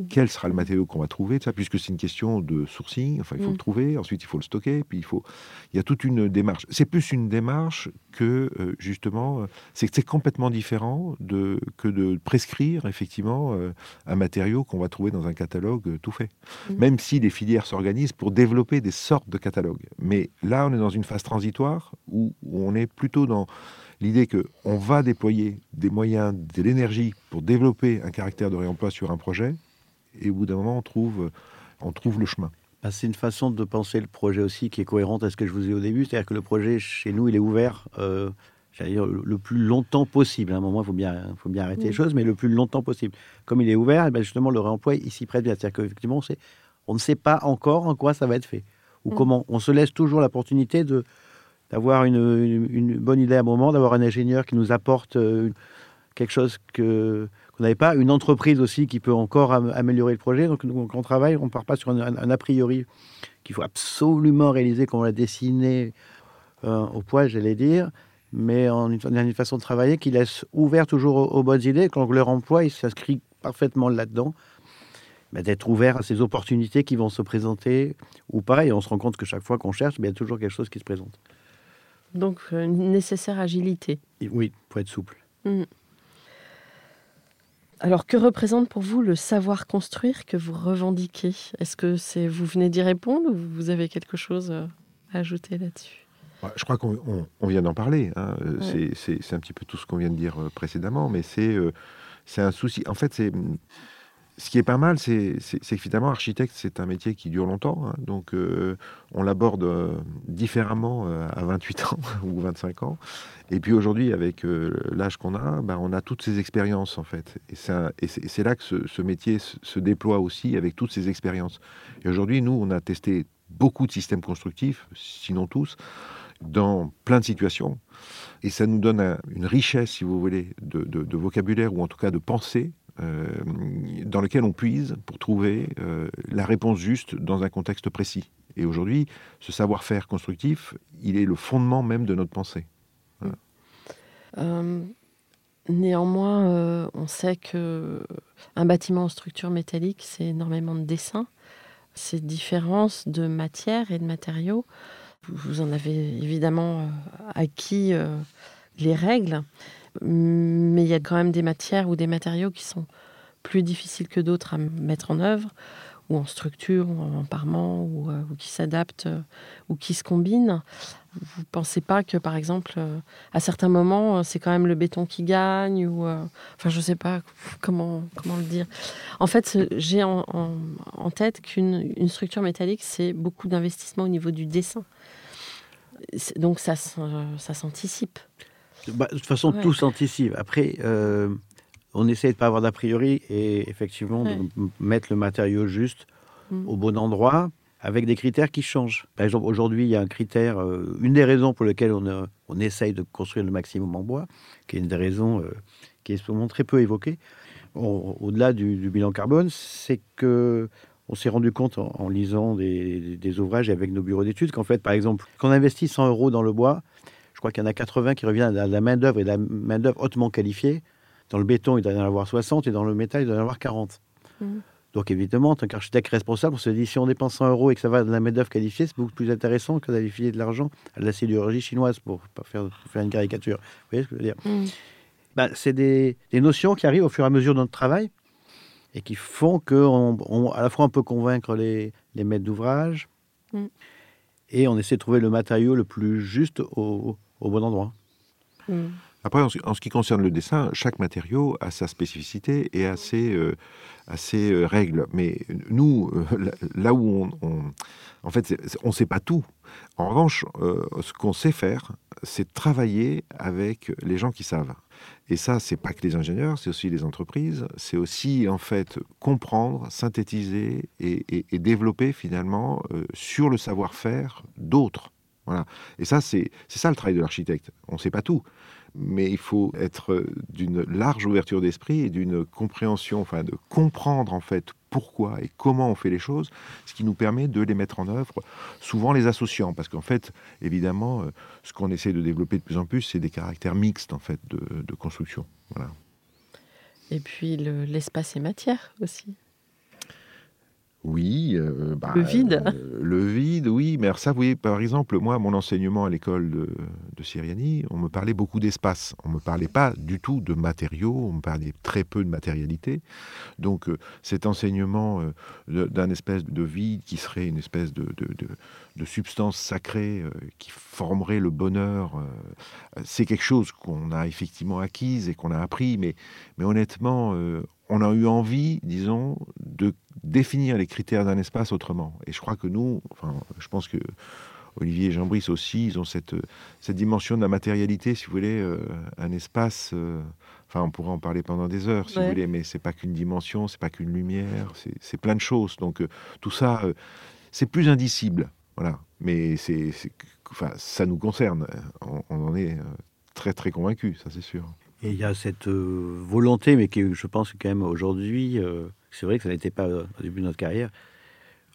quel sera le matériau qu'on va trouver, ça, puisque c'est une question de sourcing. Enfin, il faut le trouver, ensuite il faut le stocker, puis il faut. Il y a toute une démarche. C'est plus une démarche que euh, justement, euh, c'est complètement différent de que de prescrire effectivement euh, un matériau qu'on va trouver dans un catalogue euh, tout fait. Mhm. Même si les filières s'organisent pour développer des sortes de catalogues. Mais là, on est dans une phase transitoire où, où on est plutôt dans l'idée que on va déployer des moyens, de l'énergie pour développer un caractère de réemploi sur un projet, et au bout d'un moment, on trouve, on trouve le chemin. Bah, c'est une façon de penser le projet aussi qui est cohérente à ce que je vous ai au début. C'est-à-dire que le projet, chez nous, il est ouvert euh, j'allais dire, le plus longtemps possible. À un moment, il faut bien, faut bien arrêter les choses, mais le plus longtemps possible. Comme il est ouvert, eh ben, justement, le réemploi, il s'y prête bien. C'est-à-dire qu'effectivement, c'est- on ne sait pas encore en quoi ça va être fait. Ou Mm. comment. On se laisse toujours l'opportunité de d'avoir une, une- bonne idée à un moment, d'avoir un ingénieur qui nous apporte euh, quelque chose que qu'on n'avait pas, une entreprise aussi qui peut encore am- améliorer le projet. Donc, quand on travaille, on ne part pas sur un, a priori qu'il faut absolument réaliser, qu'on va dessiner euh, au poids, j'allais dire, mais en une, une façon de travailler qui laisse ouvert toujours aux, bonnes idées, quand leur emploi il s'inscrit parfaitement là-dedans, ben, d'être ouvert à ces opportunités qui vont se présenter ou pas, et on se rend compte que chaque fois qu'on cherche, ben, il y a toujours quelque chose qui se présente. Donc, euh, une nécessaire agilité. Et oui, pour être souple. Alors, que représente pour vous le savoir construire que vous revendiquez? Est-ce que c'est vous venez d'y répondre ou vous avez quelque chose euh, à ajouter là-dessus? Ouais, Je crois qu'on on- on vient d'en parler. hein. Euh, Ouais. c'est- un petit peu tout ce qu'on vient de dire précédemment, mais c'est euh, c'est un souci. En fait, c'est ce qui est pas mal, c'est que finalement, architecte, c'est un métier qui dure longtemps. hein. donc, euh, on l'aborde euh, différemment euh, à 28 ans ou 25 ans. Et puis aujourd'hui, avec l'âge qu'on a, ben, on a toutes ces expériences, en fait. Et c'est là que ce, métier se, déploie aussi avec toutes ces expériences. Et aujourd'hui, nous, on a testé beaucoup de systèmes constructifs, sinon tous, dans plein de situations. Et ça nous donne un- une richesse, si vous voulez, de, vocabulaire ou en tout cas de pensée dans lequel on puise pour trouver euh, la réponse juste dans un contexte précis. Et aujourd'hui, ce savoir-faire constructif, il est le fondement même de notre pensée. Euh, Néanmoins, euh, on sait que un bâtiment en structure métallique, c'est énormément de dessins, c'est différence de matière et de matériaux. Vous- en avez évidemment euh, acquis euh, les règles, mais il y a quand même des matières ou des matériaux qui sont plus difficiles que d'autres à mettre en œuvre, ou en structure, ou en parement, ou, euh, qui s'adaptent, euh, ou qui se combinent. Vous ne pensez pas que, par exemple, euh, à certains moments, c'est quand même le béton qui gagne ou enfin je sais pas comment comment le dire. En fait, j'ai en, tête qu'une une structure métallique c'est beaucoup d'investissement au niveau du dessin. Donc ça ça s'anticipe. Bah, de toute façon, Ouais. tout s'anticipe. Après, euh, on essaie de ne pas avoir d'a priori et effectivement Ouais. de mettre le matériau juste Mm. au bon endroit avec des critères qui changent. Par exemple, aujourd'hui, il y a un critère, euh, une des raisons pour lesquelles on, euh, on essaye de construire le maximum en bois, qui est une des raisons euh, qui est souvent très peu évoquée, au- au-delà du, du bilan carbone, c'est que on s'est rendu compte en, en lisant des, des ouvrages et avec nos bureaux d'études qu'en fait, par exemple, quand on investit 100 euros dans le bois, crois qu'il y en a 80 qui reviennent à la main-d'œuvre et de la main-d'œuvre hautement qualifiée. Dans le béton, il doit y en avoir 60 et dans le métal, il doit y en avoir 40. Mhm. Donc évidemment, en tant qu'architecte responsable, on se dit si on dépense 100 euros et que ça va de la main-d'œuvre qualifiée, c'est beaucoup plus intéressant que d'aller filer de l'argent à la sidérurgie chinoise pour faire, faire une caricature. Vous voyez ce que je veux dire? Mm. Ben, C'est des, des notions qui arrivent au fur et à mesure de notre travail et qui font qu'on on- à la fois on peut convaincre les, les maîtres d'ouvrage Mm. et on essaie de trouver le matériau le plus juste au, au bon endroit. Mm. Après, en ce, qui concerne le dessin, chaque matériau a sa spécificité et a ses, euh, euh, règles. Mais nous, euh, là- où on, en fait, on ne sait pas tout. En revanche, ce qu'on sait faire, c'est travailler avec les gens qui savent. Et ça, c'est pas que les ingénieurs, c'est aussi les entreprises. C'est aussi en fait comprendre, synthétiser et, développer finalement sur le savoir-faire d'autres. Et ça, c'est ça le travail de l'architecte. On ne sait pas tout mais il faut être euh, d'une large ouverture d'esprit et d'une compréhension, enfin de comprendre en fait pourquoi et comment on fait les choses, ce qui nous permet de les mettre en œuvre, souvent les associant, parce qu'en fait, évidemment, euh, ce qu'on essaie de développer de plus en plus, c'est des caractères mixtes en fait de, construction. Et puis le- l'espace et matière aussi. Oui. euh, bah, Le vide. euh, le vide, oui. Mais alors ça, vous voyez, par exemple, moi, mon enseignement à l'école de, de Siriani, on me parlait beaucoup d'espace. On me parlait pas du tout de matériaux, on me parlait très peu de matérialité. Donc euh, cet enseignement d'un espèce de vide qui serait une espèce de, de- de- de substance sacrée euh, qui formerait le bonheur, euh, c'est quelque chose qu'on a effectivement acquise et qu'on a appris. Mais, mais honnêtement, euh, on a eu envie, disons, de définir les critères d'un espace autrement. Et je crois que nous, enfin, je pense que Olivier et Jean-Brice aussi, ils ont cette, cette dimension de la matérialité, si vous voulez, euh, un espace. euh, enfin, on pourrait en parler pendant des heures, si Ouais. vous voulez, mais c'est pas qu'une dimension, c'est pas qu'une lumière, c'est- plein de choses. Donc euh, tout ça, c'est plus indicible, voilà. Mais c'est, enfin, ça nous concerne. On, on en est euh, très très convaincus, ça c'est sûr. Et il y a cette euh, volonté, mais qui, je pense, quand même aujourd'hui, euh, c'est vrai que ça n'était pas euh, au début de notre carrière.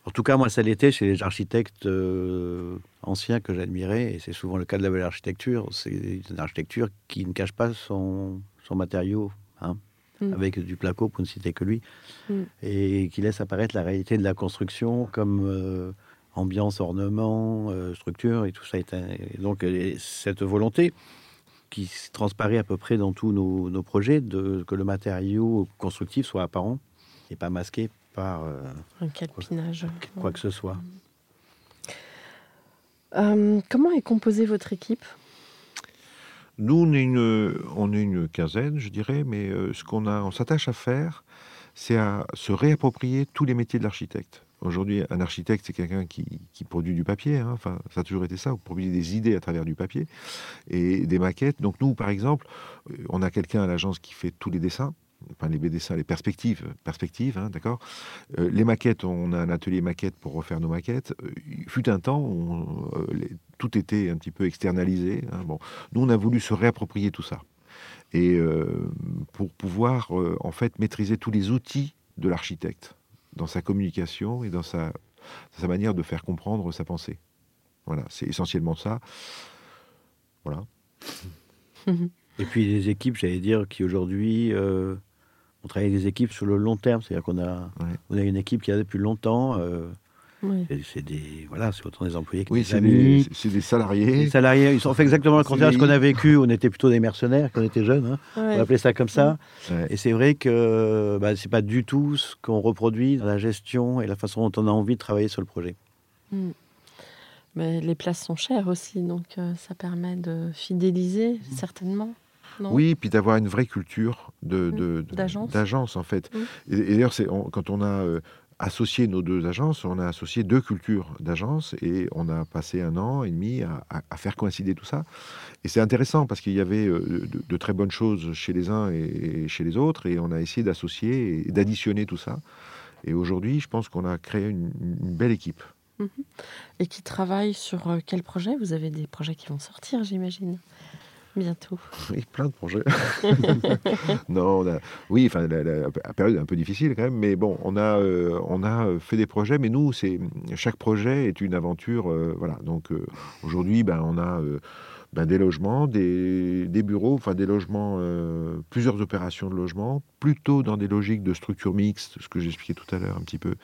En tout cas, moi, ça l'était chez les architectes euh, anciens que j'admirais, et c'est souvent le cas de la belle architecture. C'est une architecture qui ne cache pas son, son matériau, hein, Mm. avec du placo, pour ne citer que lui, Mm. et qui laisse apparaître la réalité de la construction comme euh, ambiance, ornement, euh, structure, et tout ça. Est un- et donc, cette volonté qui s- transparaît à peu près dans tous nos, nos projets, de, que le matériau constructif soit apparent et pas masqué par euh, Un calpinage. quoi que ce soit. Euh, comment est composée votre équipe? Nous, on est une, on est une quinzaine, je dirais, mais euh, ce qu'on a, on s'attache à faire, c'est à se réapproprier tous les métiers de l'architecte. Aujourd'hui, un architecte, c'est quelqu'un qui, produit du papier. hein. Enfin, ça a toujours été ça. Vous produisez des idées à travers du papier et des maquettes. Donc nous, par exemple, euh, on a quelqu'un à l'agence qui fait tous les dessins. Enfin, les dessins, les perspectives, perspectives, hein, d'accord. Euh, les maquettes, on a un atelier maquette pour refaire nos maquettes. Euh, il fut un temps où on- euh, les- tout était un petit peu externalisé. hein. Bon, nous, on a voulu se réapproprier tout ça. Et pour pouvoir, en fait, maîtriser tous les outils de l'architecte dans sa communication et dans sa, sa manière de faire comprendre sa pensée. Voilà, c'est essentiellement ça. Voilà. Et puis les équipes, j'allais dire, qui aujourd'hui, euh, on travaille avec des équipes sur le long terme, c'est-à-dire qu'on a, Ouais. on a une équipe qui a depuis longtemps. euh, Oui. c'est- des, voilà, c'est autant des employés que Oui, des amis. des, c'est des salariés. Les salariés, ils ont fait exactement le contraire de ce qu'on a vécu. On était plutôt des mercenaires quand on était jeunes. hein. On Ouais. appeler ça comme ça. Ouais. Et c'est vrai que bah, c'est pas du tout ce qu'on reproduit dans la gestion et la façon dont on a envie de travailler sur le projet. Mm. Mais les places sont chères aussi, donc euh, ça permet de fidéliser certainement. Non? Oui, puis d'avoir une vraie culture de, de- de- D'agence. d'agence, en fait. Et, et d'ailleurs, quand on a euh, associé nos deux agences, on a associé deux cultures d'agence et on a passé un an et demi à, faire coïncider tout ça. Et c'est intéressant parce qu'il y avait euh, de, très bonnes choses chez les uns et, chez les autres et on a essayé d'associer et d'additionner tout ça. Et aujourd'hui, je pense qu'on a créé une, belle équipe. Et qui travaille sur euh, quel projet? Vous avez des projets qui vont sortir, j'imagine, bientôt. Oui, plein de projets. non, oui, enfin, la, période est un peu difficile quand même, mais bon, on a, euh, on a euh, fait des projets, mais nous, c'est chaque projet est une aventure, euh, voilà. Donc aujourd'hui, ben, on a ben, des logements, des, des, bureaux, enfin des logements, plusieurs opérations de logement, plutôt dans des logiques de structure mixte, ce que j'expliquais tout à l'heure un petit peu,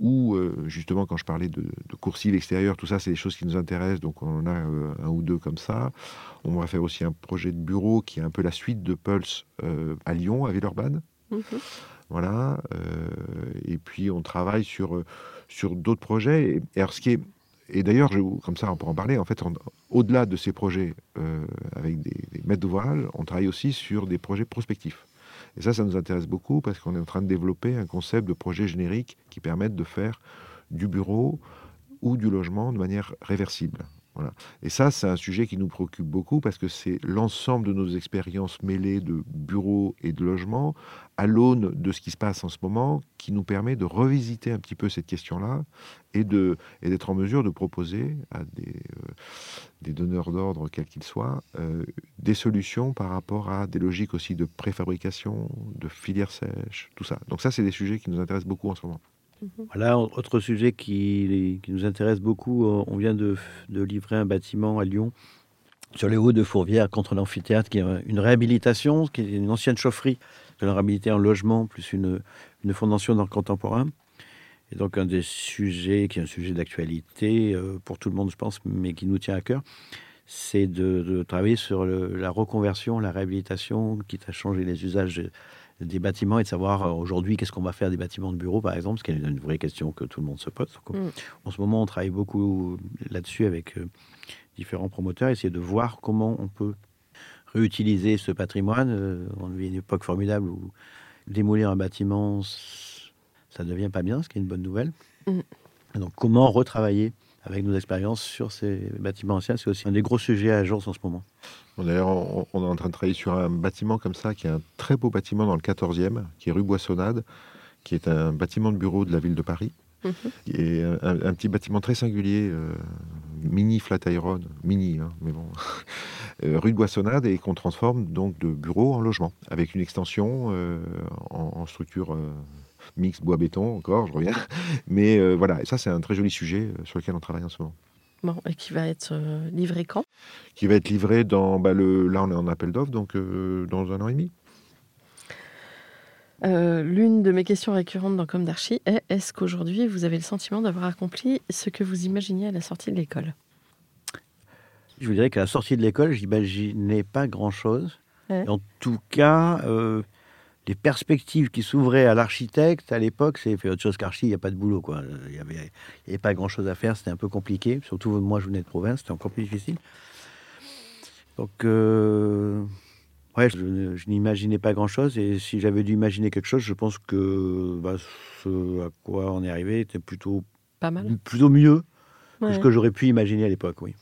ou justement quand je parlais de, de coursives extérieures, tout ça c'est des choses qui nous intéressent, donc on en a un ou deux comme ça. On va faire aussi un projet de bureau qui est un peu la suite de Pulse à Lyon, à Villeurbanne. Mhm. Voilà. Euh, et puis on travaille sur, euh, sur d'autres projets. Et, alors ce qui est et d'ailleurs, comme ça, on peut en parler. En fait, au-delà de ces projets euh, avec des, maîtres d'ouvrage, on travaille aussi sur des projets prospectifs. Et ça, ça nous intéresse beaucoup parce qu'on est en train de développer un concept de projet générique qui permette de faire du bureau ou du logement de manière réversible. Et ça, c'est un sujet qui nous préoccupe beaucoup parce que c'est l'ensemble de nos expériences mêlées de bureaux et de logements à l'aune de ce qui se passe en ce moment qui nous permet de revisiter un petit peu cette question-là et d'être en mesure de proposer à des, euh, donneurs d'ordre, quels qu'ils soient, euh, des solutions par rapport à des logiques aussi de préfabrication, de filière sèche, tout ça. Donc ça, c'est des sujets qui nous intéressent beaucoup en ce moment. Mhm. Voilà, autre sujet qui, nous intéresse beaucoup, euh, on vient de, livrer un bâtiment à Lyon sur les hauts de Fourvière contre l'amphithéâtre, qui est une réhabilitation, qui est une ancienne chaufferie, de la réhabilité en logement, plus une, fondation le contemporain. Et donc un des sujets, qui est un sujet d'actualité euh, pour tout le monde, je pense, mais qui nous tient à cœur, c'est de, travailler sur la reconversion, la réhabilitation, quitte à changer les usages des bâtiments et de savoir euh, aujourd'hui qu'est-ce qu'on va faire des bâtiments de bureau, par exemple, ce qui est une vraie question que tout le monde se pose. Mm. En ce moment, on travaille beaucoup là-dessus avec euh, différents promoteurs, essayer de voir comment on peut réutiliser ce patrimoine. Euh, on vit une époque formidable où démolir un bâtiment, ça ne devient pas bien, ce qui est une bonne nouvelle. Mm. Donc, comment retravailler avec nos expériences sur ces bâtiments anciens, c'est aussi un des gros sujets à agence en ce moment. D'ailleurs, on, est en train de travailler sur un bâtiment comme ça, qui est un très beau bâtiment dans le 14e, qui est rue Boissonnade, qui est un bâtiment de bureau de la ville de Paris. Mhm. Et un, petit bâtiment très singulier, euh, mini flat iron, mini, hein, mais bon, euh, rue de Boissonnade, et qu'on transforme donc de bureau en logement, avec une extension euh, en, structure mix bois-béton, encore, je reviens. Mais voilà, et ça c'est un très joli sujet sur lequel on travaille en ce moment et qui va être euh, livré quand? Qui va être livré dans. Bah, le, là, on est en appel d'offres, donc euh, dans un an et demi. Euh, l'une de mes questions récurrentes dans Comme d'Archie est est-ce qu'aujourd'hui vous avez le sentiment d'avoir accompli ce que vous imaginiez à la sortie de l'école? Je vous dirais qu'à la sortie de l'école, j'imaginais pas grand-chose. En tout cas, les perspectives qui s'ouvraient à l'architecte à l'époque, c'est fait autre chose qu'archi, il n'y a pas de boulot. Quoi. Il n'y avait, avait, pas grand-chose à faire, c'était un peu compliqué. Surtout moi, je venais de province, c'était encore plus difficile. Donc, euh, ouais, je, n'imaginais pas grand-chose. Et si j'avais dû imaginer quelque chose, je pense que bah, ce à quoi on est arrivé était plutôt, pas mal. plutôt mieux que ce que j'aurais pu imaginer à l'époque, oui.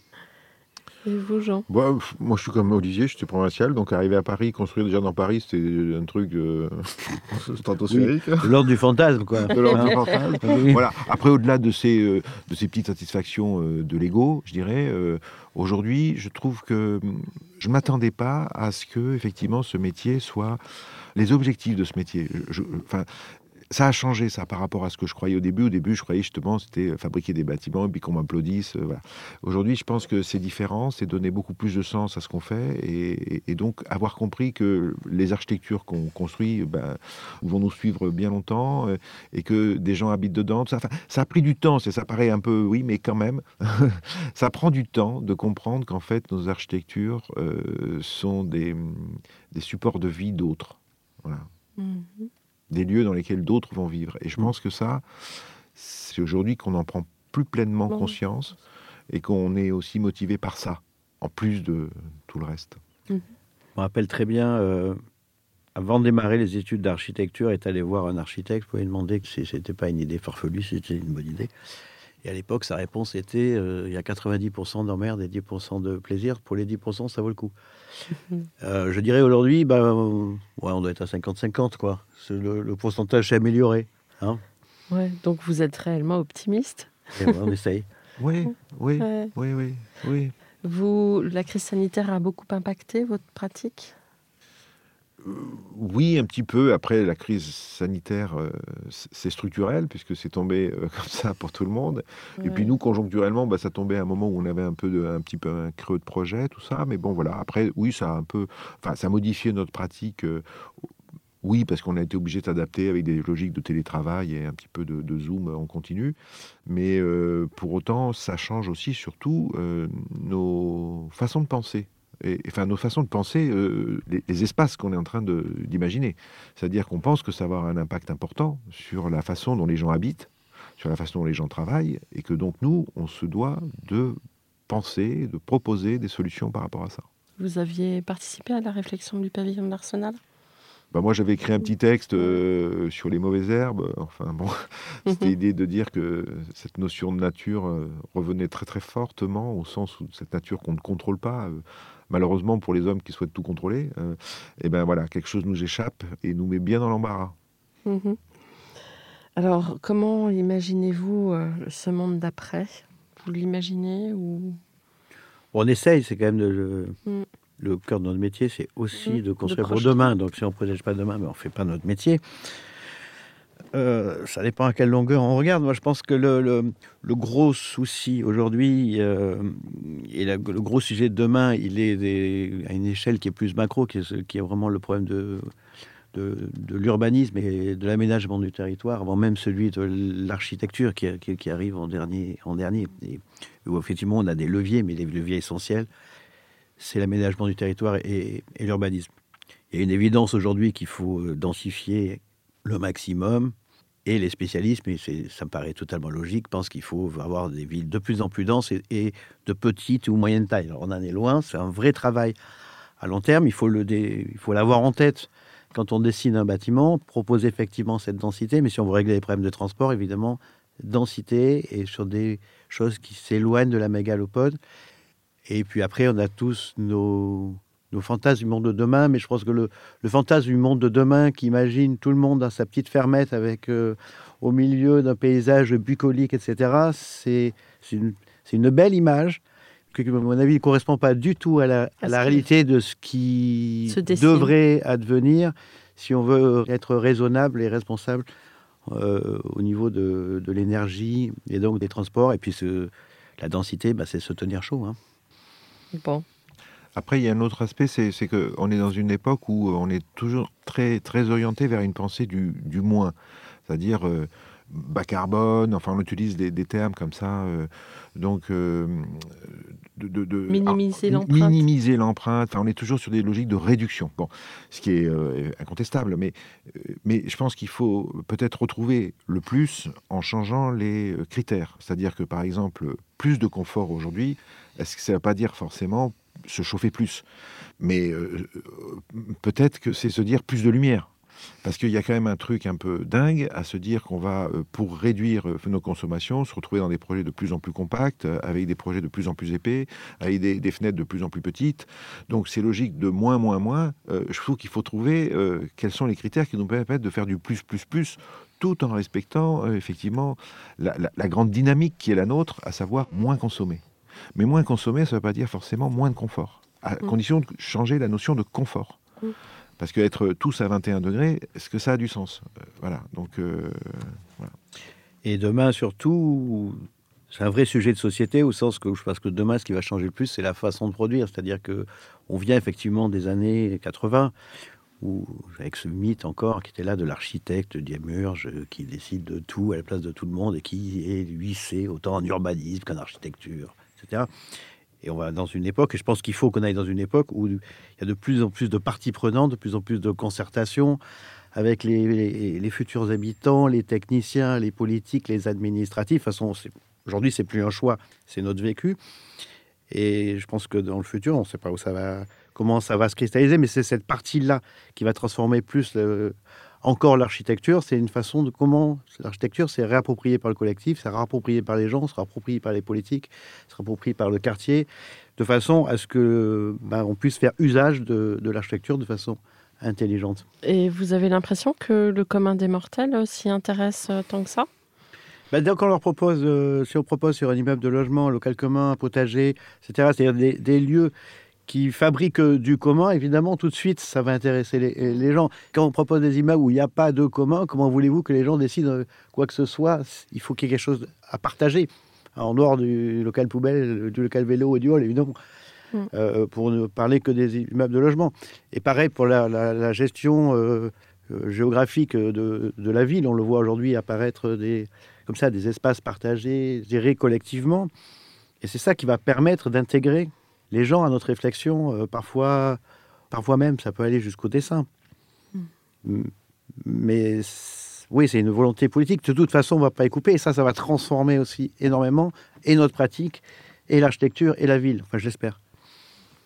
Et vous, Jean? Bah, Moi, je suis comme Olivier, je suis provincial, donc arriver à Paris, construire déjà dans Paris, c'était un truc euh, stratosphérique. de l'ordre du fantasme, quoi. De l'ordre du fantasme. Voilà. Après, au-delà de ces, euh, de ces petites satisfactions euh, de l'ego, je dirais, euh, aujourd'hui, je trouve que hum, je ne m'attendais pas à ce que, effectivement, ce métier soit les objectifs de ce métier. Je, enfin, ça a changé ça par rapport à ce que je croyais au début. Au début, je croyais justement c'était fabriquer des bâtiments et puis qu'on m'applaudisse. Euh. Aujourd'hui, je pense que c'est différent, c'est donner beaucoup plus de sens à ce qu'on fait et, donc avoir compris que les architectures qu'on construit ben, vont nous suivre bien longtemps euh, et que des gens habitent dedans. Ça, a pris du temps, ça paraît un peu oui, mais quand même, ça prend du temps de comprendre qu'en fait nos architectures euh, sont des, supports de vie d'autres. Voilà. Mm-hmm des lieux dans lesquels d'autres vont vivre. Et je mm. pense que ça, c'est aujourd'hui qu'on en prend plus pleinement conscience et qu'on est aussi motivé par ça, en plus de tout le reste. Mm. Je me rappelle très bien, euh, avant de démarrer les études d'architecture, est allé voir un architecte pour lui demander si c'était pas une idée farfelue, si c'était une bonne idée. Et à l'époque, sa réponse était euh, il y a 90% d'emmerde et 10% de plaisir. Pour les 10%, ça vaut le coup. Euh, je dirais aujourd'hui, bah, ouais, on doit être à 50-50, quoi. Le, pourcentage s'est amélioré. Hein ouais, donc vous êtes réellement optimiste On essaye. oui, oui, oui, oui, oui. Vous, la crise sanitaire a beaucoup impacté votre pratique? Oui, un petit peu. Après, la crise sanitaire, euh, c'est structurel, puisque c'est tombé euh, comme ça pour tout le monde. Et puis nous, conjoncturellement, bah, ça tombait à un moment où on avait un, peu de, un petit peu un creux de projet, tout ça. Mais bon, voilà. Après, oui, ça a un peu... Enfin, ça a modifié notre pratique. Euh, oui, parce qu'on a été obligé d'adapter avec des logiques de télétravail et un petit peu de, zoom en continu. Mais pour autant, ça change aussi surtout nos façons de penser et, enfin nos façons de penser euh, les, espaces qu'on est en train d'imaginer. C'est-à-dire qu'on pense que ça va avoir un impact important sur la façon dont les gens habitent, sur la façon dont les gens travaillent, et que donc nous, on se doit de penser, de proposer des solutions par rapport à ça. Vous aviez participé à la réflexion du pavillon de l'Arsenal bah moi, j'avais écrit un petit texte euh, sur les mauvaises herbes. Enfin, bon, c'était l'idée de dire que cette notion de nature euh, revenait très très fortement au sens où cette nature qu'on ne contrôle pas malheureusement pour les hommes qui souhaitent tout contrôler, euh, eh ben voilà, quelque chose nous échappe et nous met bien dans l'embarras. Mhm. Alors, comment imaginez-vous euh, ce monde d'après? Vous l'imaginez ou? On essaye, c'est quand même de, mm. le cœur de notre métier, c'est aussi mm. de construire pour demain. Donc, si on ne protège pas demain, mais ben, on ne fait pas notre métier. Euh, ça dépend à quelle longueur on regarde. Moi, je pense que le, gros souci aujourd'hui euh, et le gros sujet de demain, il est à une échelle qui est plus macro, qui est, vraiment le problème de, l'urbanisme et de l'aménagement du territoire, avant même celui de l'architecture qui, arrive en dernier. Et où effectivement, on a des leviers, mais les leviers essentiels, c'est l'aménagement du territoire et, et l'urbanisme. Il y a une évidence aujourd'hui qu'il faut euh, densifier le maximum. Et les spécialistes, mais ça me paraît totalement logique, pensent qu'il faut avoir des villes de plus en plus denses et, de petite ou moyenne taille. On en est loin, c'est un vrai travail à long terme. Il faut, le il faut l'avoir en tête quand on dessine un bâtiment, proposer effectivement cette densité. Mais si on veut régler les problèmes de transport, évidemment, densité et sur des choses qui s'éloignent de la mégalopode. Et puis après, on a tous nos, nos fantasmes du monde de demain, mais je pense que le, fantasme du monde de demain qui imagine tout le monde dans sa petite fermette avec euh, au milieu d'un paysage bucolique, etc., c'est une, une, belle image qui, à mon avis, ne correspond pas du tout à la, réalité de ce qui devrait advenir si on veut être raisonnable et responsable euh, au niveau de, de l'énergie et donc des transports. Et puis ce, la densité, bah, c'est se tenir chaud. Hein. Bon, après, il y a un autre aspect, c'est qu'on est dans une époque où on est toujours très, très orienté vers une pensée du, du moins. C'est-à-dire euh, bas carbone, enfin on utilise des, des termes comme ça. Euh, donc, euh, de, de, minimiser l'empreinte. Minimiser l'empreinte. Enfin, on est toujours sur des logiques de réduction. Bon, ce qui est incontestable, mais, mais je pense qu'il faut peut-être retrouver le plus en changeant les critères. C'est-à-dire que, par exemple, plus de confort aujourd'hui, est-ce que ça ne veut pas dire forcément se chauffer plus. Mais euh, peut-être que c'est se dire plus de lumière. Parce qu'il y a quand même un truc un peu dingue à se dire qu'on va, euh, pour réduire euh, nos consommations, se retrouver dans des projets de plus en plus compacts, avec des projets de plus en plus épais, avec des, fenêtres de plus en plus petites. Donc c'est logique de moins, moins, moins. je trouve qu'il faut trouver quels sont les critères qui nous permettent de faire du plus, plus, plus, tout en respectant effectivement la grande dynamique qui est la nôtre, à savoir moins consommer. Mais moins consommer, ça ne veut pas dire forcément moins de confort, à mm. condition de changer la notion de confort. Mm. Parce qu'être tous à 21 degrés, est-ce que ça a du sens? Euh, Voilà. Donc, euh, Et demain, surtout, c'est un vrai sujet de société au sens que je pense que demain, ce qui va changer le plus, c'est la façon de produire. C'est-à-dire que on vient effectivement des années 80 où, avec ce mythe encore qui était là de l'architecte Diemurge qui décide de tout à la place de tout le monde et qui est, lui, c'est autant en urbanisme qu'en architecture, etc. Et on va dans une époque, et je pense qu'il faut qu'on aille dans une époque où il y a de plus en plus de parties prenantes, de plus en plus de concertation avec les, les, futurs habitants, les techniciens, les politiques, les administratifs. De toute façon, aujourd'hui, c'est plus un choix, c'est notre vécu. Et je pense que dans le futur, on ne sait pas où ça va, comment ça va se cristalliser, mais c'est cette partie-là qui va transformer plus le, encore l'architecture, c'est une façon de comment l'architecture c'est réapproprié par le collectif, c'est réapproprié par les gens, c'est réapproprié par les politiques, c'est réapproprié par le quartier, de façon à ce que ben, on puisse faire usage de, l'architecture de façon intelligente. Et vous avez l'impression que le commun des mortels euh, s'y intéresse euh, tant que ça? Ben, dès qu'on leur propose, euh, si on propose sur un immeuble de logement, local commun, potager, etc., c'est-à-dire des, lieux qui fabrique du commun, évidemment, tout de suite, ça va intéresser les, les gens. Quand on propose des immeubles où il n'y a pas de commun, comment voulez-vous que les gens décident quoi que ce soit? Il faut qu'il y ait quelque chose à partager, en dehors du local poubelle, du local vélo et du hall, évidemment. Mm. Euh, pour ne parler que des immeubles de logement. Et pareil pour la, gestion euh, euh, géographique de, de, la ville. On le voit aujourd'hui apparaître des, comme ça, des espaces partagés, gérés collectivement. Et c'est ça qui va permettre d'intégrer les gens à notre réflexion. parfois, parfois même, ça peut aller jusqu'au dessin. Mm. Mais oui, c'est une volonté politique. De toute façon, on ne va pas y couper. Et ça, ça va transformer aussi énormément et notre pratique, et l'architecture, et la ville. Enfin, j'espère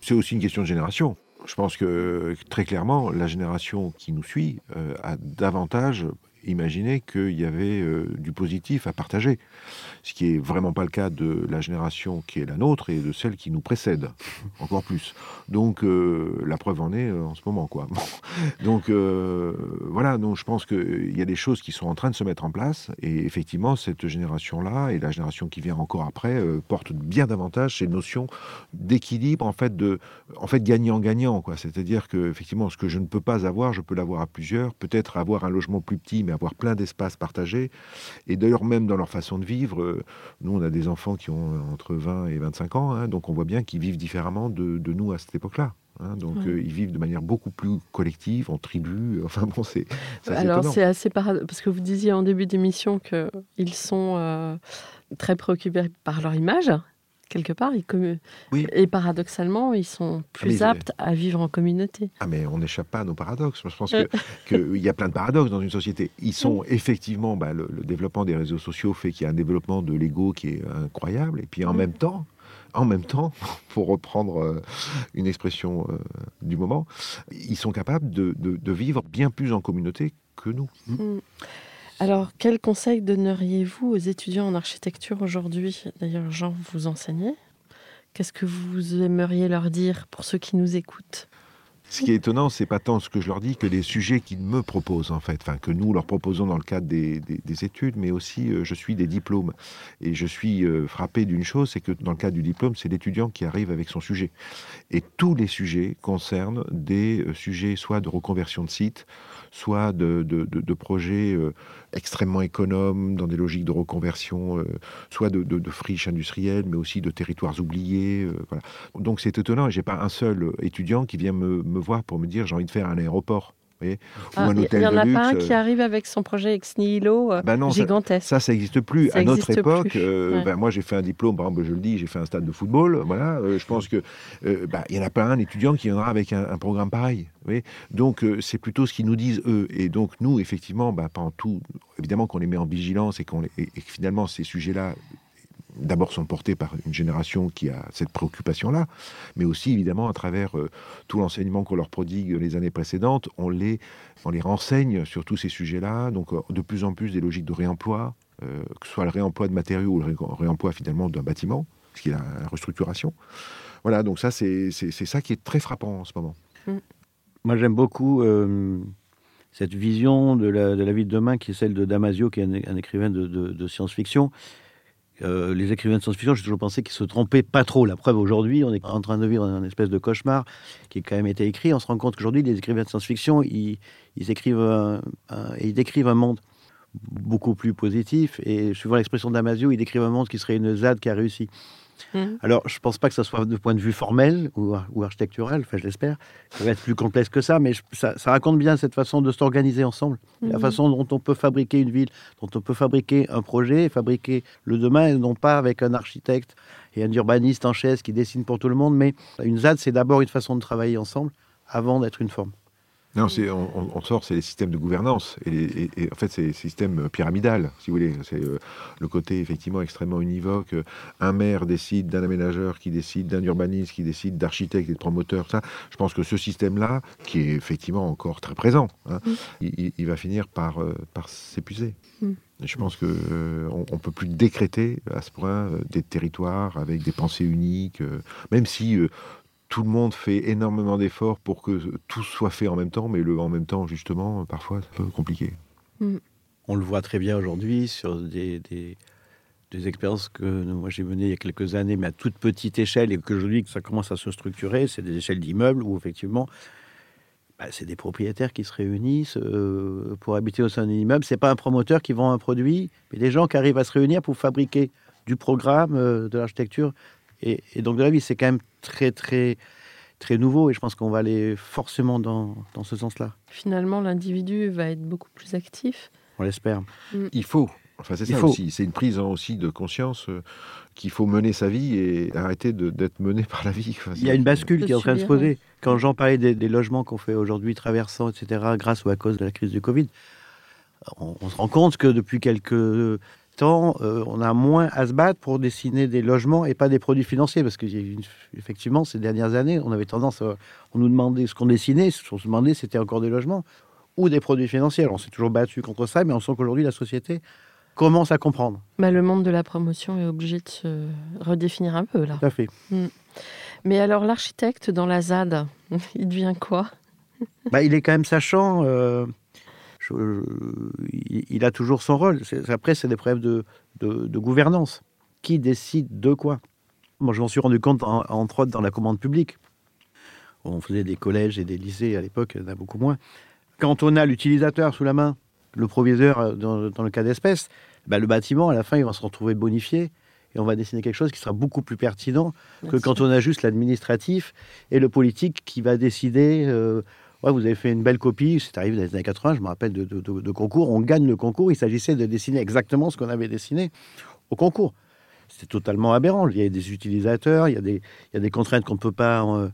c'est aussi une question de génération. Je pense que très clairement, la génération qui nous suit euh, a davantage imaginer qu'il y avait euh, du positif à partager. Ce qui est vraiment pas le cas de la génération qui est la nôtre et de celle qui nous précède, encore plus. Donc euh, la preuve en est euh, en ce moment, quoi. Donc voilà, donc je pense qu'il y a des choses qui sont en train de se mettre en place et effectivement cette génération-là et la génération qui vient encore après portent bien davantage ces notions d'équilibre, en fait, de, en fait gagnant-gagnant, quoi. C'est-à-dire que effectivement, ce que je ne peux pas avoir, je peux l'avoir à plusieurs. Peut-être avoir un logement plus petit, mais avoir plein d'espaces partagés. Et d'ailleurs, même dans leur façon de vivre, euh, nous, on a des enfants qui ont entre 20 et 25 ans, hein, donc on voit bien qu'ils vivent différemment de, nous à cette époque-là. Hein. donc euh, ils vivent de manière beaucoup plus collective, en tribu. Enfin bon, c'est. Alors c'est assez paradoxal parce que vous disiez en début d'émission qu'ils sont euh, très préoccupés par leur image quelque part. Et paradoxalement, ils sont plus aptes à vivre en communauté. Ah, mais on n'échappe pas à nos paradoxes. Je pense qu'il euh. y a plein de paradoxes dans une société. Ils sont effectivement, bah, le, développement des réseaux sociaux fait qu'il y a un développement de l'ego qui est incroyable. Et puis en même temps, en même temps, pour reprendre euh, une expression euh, du moment, ils sont capables de, vivre bien plus en communauté que nous. Mm. Alors, quel conseil donneriez-vous aux étudiants en architecture aujourd'hui? D'ailleurs, Jean, vous enseignez. Qu'est-ce que vous aimeriez leur dire pour ceux qui nous écoutent? Ce qui est étonnant, c'est pas tant ce que je leur dis que les sujets qu'ils me proposent en fait, enfin que nous leur proposons dans le cadre des, études, mais aussi euh, je suis des diplômes. Et je suis euh, frappé d'une chose, c'est que dans le cadre du diplôme, c'est l'étudiant qui arrive avec son sujet. Et tous les sujets concernent des euh, sujets soit de reconversion de site, soit de, projets euh, extrêmement économes dans des logiques de reconversion, euh, soit de, friches industrielles, mais aussi de territoires oubliés. Euh, voilà. Donc c'est étonnant, et j'ai pas un seul étudiant qui vient me, me voir pour me dire j'ai envie de faire un aéroport. Ah, il n'y en a pas un qui arrive avec son projet ex nihilo euh, bah gigantesque. Ça, ça n'existe plus. à notre époque, euh, ben, moi j'ai fait un diplôme, par exemple, je le dis, j'ai fait un stade de football. Voilà, euh, je pense que il n'y en a pas un étudiant qui viendra avec un, programme pareil. donc c'est plutôt ce qu'ils nous disent eux. Et donc nous, effectivement, bah, pendant tout, évidemment qu'on les met en vigilance et, qu'on et finalement ces sujets-là d'abord sont portés par une génération qui a cette préoccupation-là, mais aussi évidemment à travers euh, tout l'enseignement qu'on leur prodigue les années précédentes, on les, on les renseigne sur tous ces sujets-là, donc euh, de plus en plus des logiques de réemploi, euh, que ce soit le réemploi de matériaux ou le réemploi finalement d'un bâtiment, ce qui est la, restructuration. Voilà, donc ça c'est ça qui est très frappant en ce moment. Mm. Moi j'aime beaucoup cette vision de la, de la, vie de demain qui est celle de Damasio, qui est un, écrivain de, de science-fiction, euh, les écrivains de science-fiction, j'ai toujours pensé qu'ils se trompaient pas trop. La preuve aujourd'hui, on est en train de vivre un espèce de cauchemar qui a quand même été écrit. On se rend compte qu'aujourd'hui, les écrivains de science-fiction, ils, écrivent ils décrivent un monde beaucoup plus positif. Et suivant l'expression d'Amasio, ils décrivent un monde qui serait une ZAD qui a réussi. Mhm. Alors, je ne pense pas que ça soit de point de vue formel ou, architectural, enfin, je l'espère. Ça va être plus complexe que ça, mais ça, raconte bien cette façon de s'organiser ensemble. La mhm. façon dont on peut fabriquer une ville, dont on peut fabriquer un projet, fabriquer le demain, et non pas avec un architecte et un urbaniste en chaise qui dessine pour tout le monde. Mais une ZAD, c'est d'abord une façon de travailler ensemble avant d'être une forme. Non, on, on, sort, c'est les systèmes de gouvernance. Et, en fait, c'est les systèmes pyramidal, si vous voulez. C'est euh, le côté effectivement extrêmement univoque. Un maire décide d'un aménageur qui décide, d'un urbaniste qui décide, d'architecte et de promoteur. Ça, je pense que ce système-là, qui est effectivement encore très présent, hein, il, va finir par, euh, par s'épuiser. Je pense qu'on euh, ne peut plus décréter à ce point des territoires avec des pensées uniques, même si tout le monde fait énormément d'efforts pour que tout soit fait en même temps, mais le en même temps, justement, parfois, c'est un peu compliqué. Mm. On le voit très bien aujourd'hui sur des, des expériences que moi j'ai menées il y a quelques années, mais à toute petite échelle, et qu'aujourd'hui ça commence à se structurer, c'est des échelles d'immeubles où effectivement, bah, c'est des propriétaires qui se réunissent euh, pour habiter au sein d'un immeuble. C'est pas un promoteur qui vend un produit, mais des gens qui arrivent à se réunir pour fabriquer du programme, euh, de l'architecture, et, et, donc de la vie. C'est quand même très très très nouveau, et je pense qu'on va aller forcément dans, dans ce sens-là. Finalement, l'individu va être beaucoup plus actif. On l'espère. Il faut. Enfin, c'est ça faut... aussi. C'est une prise aussi de conscience euh, qu'il faut mener sa vie et arrêter d'être mené par la vie. Enfin, Il y a une bascule qui est en train de se poser. Quand j'en parlais des, des, logements qu'on fait aujourd'hui, traversant, etc., grâce ou à cause de la crise du Covid, on, on se rend compte que depuis quelques temps, euh, on a moins à se battre pour dessiner des logements et pas des produits financiers. Parce que, effectivement, ces dernières années, on avait tendance à. On nous demandait ce qu'on dessinait, ce qu'on se demandait, c'était encore des logements ou des produits financiers. Alors, on s'est toujours battu contre ça, mais on sent qu'aujourd'hui, la société commence à comprendre. Bah, le monde de la promotion est obligé de se redéfinir un peu, là. Tout à fait. Mm. Mais alors, l'architecte dans la ZAD, il devient quoi? Bah, Il est quand même sachant. Euh, je, je, il a toujours son rôle. Après, c'est des problèmes de, de, de, gouvernance. Qui décide de quoi? Moi, je m'en suis rendu compte, en, entre autres, dans la commande publique. On faisait des collèges et des lycées à l'époque, il y en a beaucoup moins. Quand on a l'utilisateur sous la main, le proviseur dans, dans le cas d'espèce, bah, le bâtiment, à la fin, il va se retrouver bonifié et on va dessiner quelque chose qui sera beaucoup plus pertinent Merci. que quand on a juste l'administratif et le politique qui va décider. Euh, ouais, vous avez fait une belle copie, c'est arrivé dans les années 80, je me rappelle de, de, de, de concours, on gagne le concours, il s'agissait de dessiner exactement ce qu'on avait dessiné au concours. C'est totalement aberrant, il y a des utilisateurs, il y a des, il y a des contraintes qu'on ne peut pas... Euh,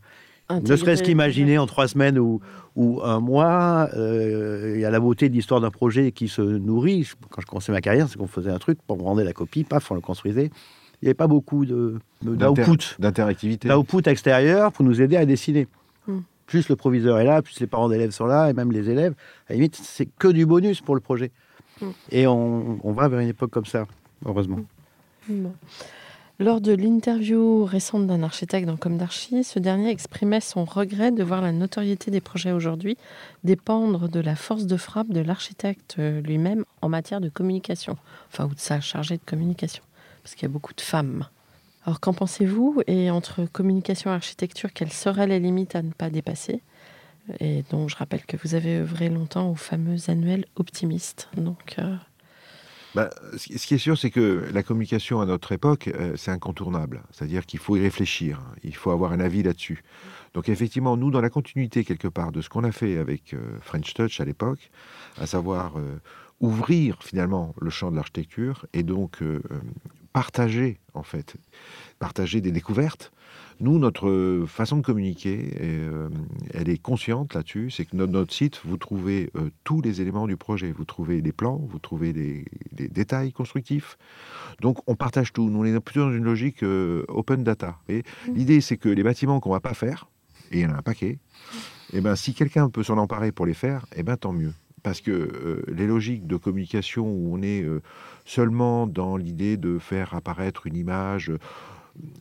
ne serait-ce qu'imaginer en trois semaines ou, ou un mois, euh, il y a la beauté de l'histoire d'un projet qui se nourrit. Quand je commençais ma carrière, c'est qu'on faisait un truc, on rendait la copie, paf, on le construisait. Il n'y avait pas beaucoup d'output. D'interactivité. D'output extérieur pour nous aider à dessiner. Mm. Plus le proviseur est là, plus les parents d'élèves sont là, et même les élèves. À la limite, c'est que du bonus pour le projet. Mm. Et on, on, va vers une époque comme ça, heureusement. Mm. Lors de l'interview récente d'un architecte dans Comme d'Archi, ce dernier exprimait son regret de voir la notoriété des projets aujourd'hui dépendre de la force de frappe de l'architecte lui-même en matière de communication, enfin, ou de sa chargée de communication, parce qu'il y a beaucoup de femmes. Alors, qu'en pensez-vous Et entre communication et architecture, quelles seraient les limites à ne pas dépasser Et donc, je rappelle que vous avez œuvré longtemps au fameux annuel optimiste. Donc. Euh... Bah, ce qui est sûr, c'est que la communication à notre époque, euh, c'est incontournable. C'est-à-dire qu'il faut y réfléchir, il faut avoir un avis là-dessus. Donc effectivement, nous, dans la continuité quelque part de ce qu'on a fait avec euh, French Touch à l'époque, à savoir ouvrir finalement le champ de l'architecture et donc partager en fait, partager des découvertes. Nous, notre façon de communiquer, euh, elle est consciente là-dessus. C'est que notre, notre, site, vous trouvez euh, tous les éléments du projet. Vous trouvez des plans, vous trouvez des, des détails constructifs. Donc, on partage tout. Nous, on est plutôt dans une logique euh, open data. Et mmh. l'idée, c'est que les bâtiments qu'on va pas faire, et il y en a un paquet, et ben, si quelqu'un peut s'en emparer pour les faire, et ben, tant mieux. Parce que les logiques de communication où on est seulement dans l'idée de faire apparaître une image euh,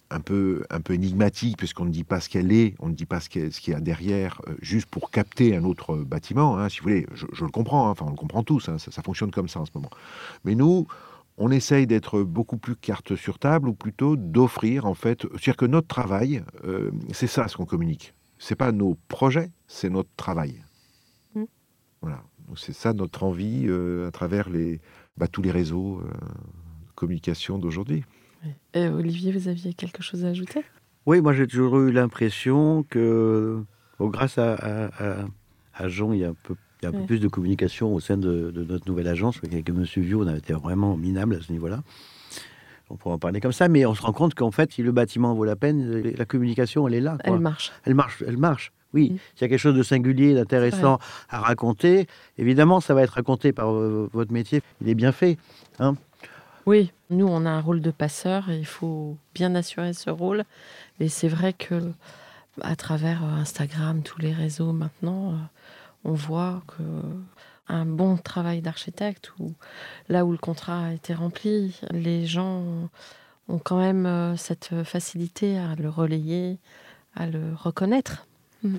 un peu, un peu énigmatique, puisqu'on ne dit pas ce qu'elle est, on ne dit pas ce qu'il qu y a derrière, euh, juste pour capter un autre bâtiment, hein, si vous voulez. Je, je le comprends, hein, enfin on le comprend tous, hein, ça, ça fonctionne comme ça en ce moment. Mais nous, on essaye d'être beaucoup plus carte sur table, ou plutôt d'offrir, en fait, c'est-à-dire que notre travail, euh, c'est ça ce qu'on communique. C'est pas nos projets, c'est notre travail. Mmh. Voilà. C'est ça notre envie euh, à travers les, bah, tous les réseaux euh, de communication d'aujourd'hui. Et Olivier, vous aviez quelque chose à ajouter? Oui, moi j'ai toujours eu l'impression que, bon, grâce à, à, à, Jean, il y a un peu, il y a un peu ouais. plus de communication au sein de, de notre nouvelle agence. Avec M. Vieux, on a été vraiment minable à ce niveau-là. On pourrait en parler comme ça, mais on se rend compte qu'en fait, si le bâtiment vaut la peine, la communication, elle est là. Quoi. Elle marche. Elle marche, elle marche. Oui, mmh. s'il y a quelque chose de singulier, d'intéressant à raconter, évidemment, ça va être raconté par euh, votre métier. Il est bien fait. Hein oui, nous, on a un rôle de passeur et il faut bien assurer ce rôle. Et c'est vrai que à travers euh, Instagram, tous les réseaux maintenant, euh, on voit que un bon travail d'architecte, ou là où le contrat a été rempli, les gens ont quand même cette facilité à le relayer, à le reconnaître. Mmh.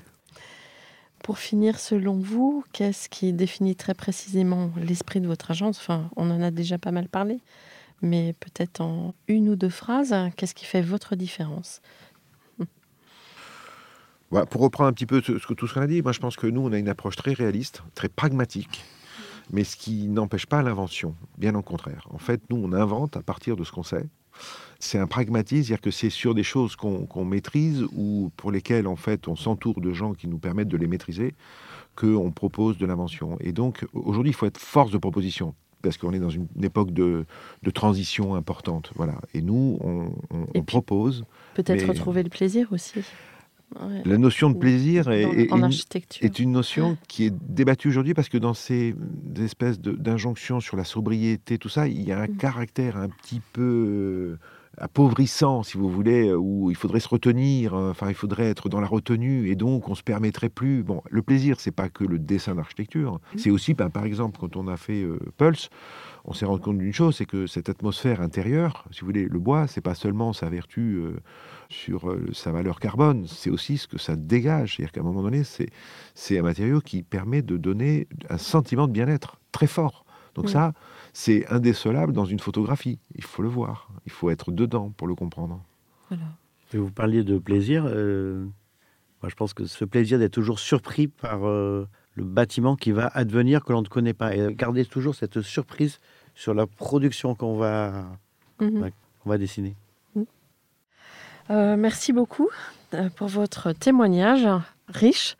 Pour finir, selon vous, qu'est-ce qui définit très précisément l'esprit de votre agence? Enfin, on en a déjà pas mal parlé, mais peut-être en une ou deux phrases, qu'est-ce qui fait votre différence? Pour reprendre un petit peu ce, tout ce qu'on a dit, moi je pense que nous, on a une approche très réaliste, très pragmatique, mais ce qui n'empêche pas l'invention, bien au contraire. En fait, nous, on invente à partir de ce qu'on sait. C'est un pragmatisme, c'est-à-dire que c'est sur des choses qu'on maîtrise ou pour lesquelles, en fait, on s'entoure de gens qui nous permettent de les maîtriser, qu'on propose de l'invention. Et donc, aujourd'hui, il faut être force de proposition parce qu'on est dans une, époque de, transition importante. Voilà. Et nous, on, propose. Peut-être retrouver le plaisir aussi. La notion de plaisir est, est, une, notion qui est débattue aujourd'hui parce que dans ces espèces d'injonctions sur la sobriété, tout ça, il y a un mm. caractère un petit peu euh, appauvrissant, si vous voulez, où il faudrait se retenir, euh, enfin, il faudrait être dans la retenue, et donc on se permettrait plus. Bon, le plaisir, c'est pas que le dessin d'architecture, hein. mm. c'est aussi, ben, par exemple, quand on a fait euh, Pulse, on s'est rendu compte d'une chose, c'est que cette atmosphère intérieure, si vous voulez, le bois, c'est pas seulement sa vertu sur euh, sa valeur carbone, c'est aussi ce que ça dégage. C'est-à-dire qu'à un moment donné, c'est un matériau qui permet de donner un sentiment de bien-être très fort. Donc ça, c'est indécelable dans une photographie. Il faut le voir. Il faut être dedans pour le comprendre. vous parliez de plaisir. Euh, moi, je pense que ce plaisir d'être toujours surpris par euh, le bâtiment qui va advenir que l'on ne connaît pas. Et garder toujours cette surprise sur la production qu'on va, mhm. va dessiner. Euh, merci beaucoup euh, pour votre témoignage riche.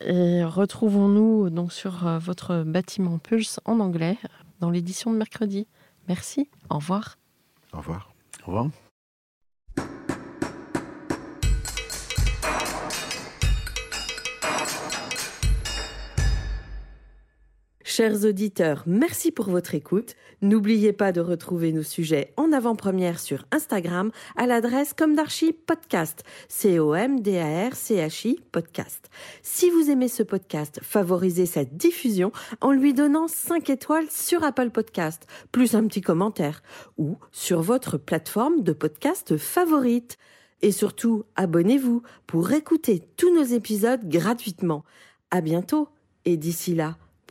Et retrouvons-nous donc sur euh, votre bâtiment Pulse en anglais dans l'édition de mercredi. Merci. Au revoir. Au revoir. Au revoir. Chers auditeurs, merci pour votre écoute. N'oubliez pas de retrouver nos sujets en avant-première sur Instagram à l'adresse comme d'archi podcast. C-O-M-D-A-R-C-H-I podcast. Si vous aimez ce podcast, favorisez sa diffusion en lui donnant 5 étoiles sur Apple Podcast, plus un petit commentaire, ou sur votre plateforme de podcast favorite. Et surtout, abonnez-vous pour écouter tous nos épisodes gratuitement. À bientôt et d'ici là,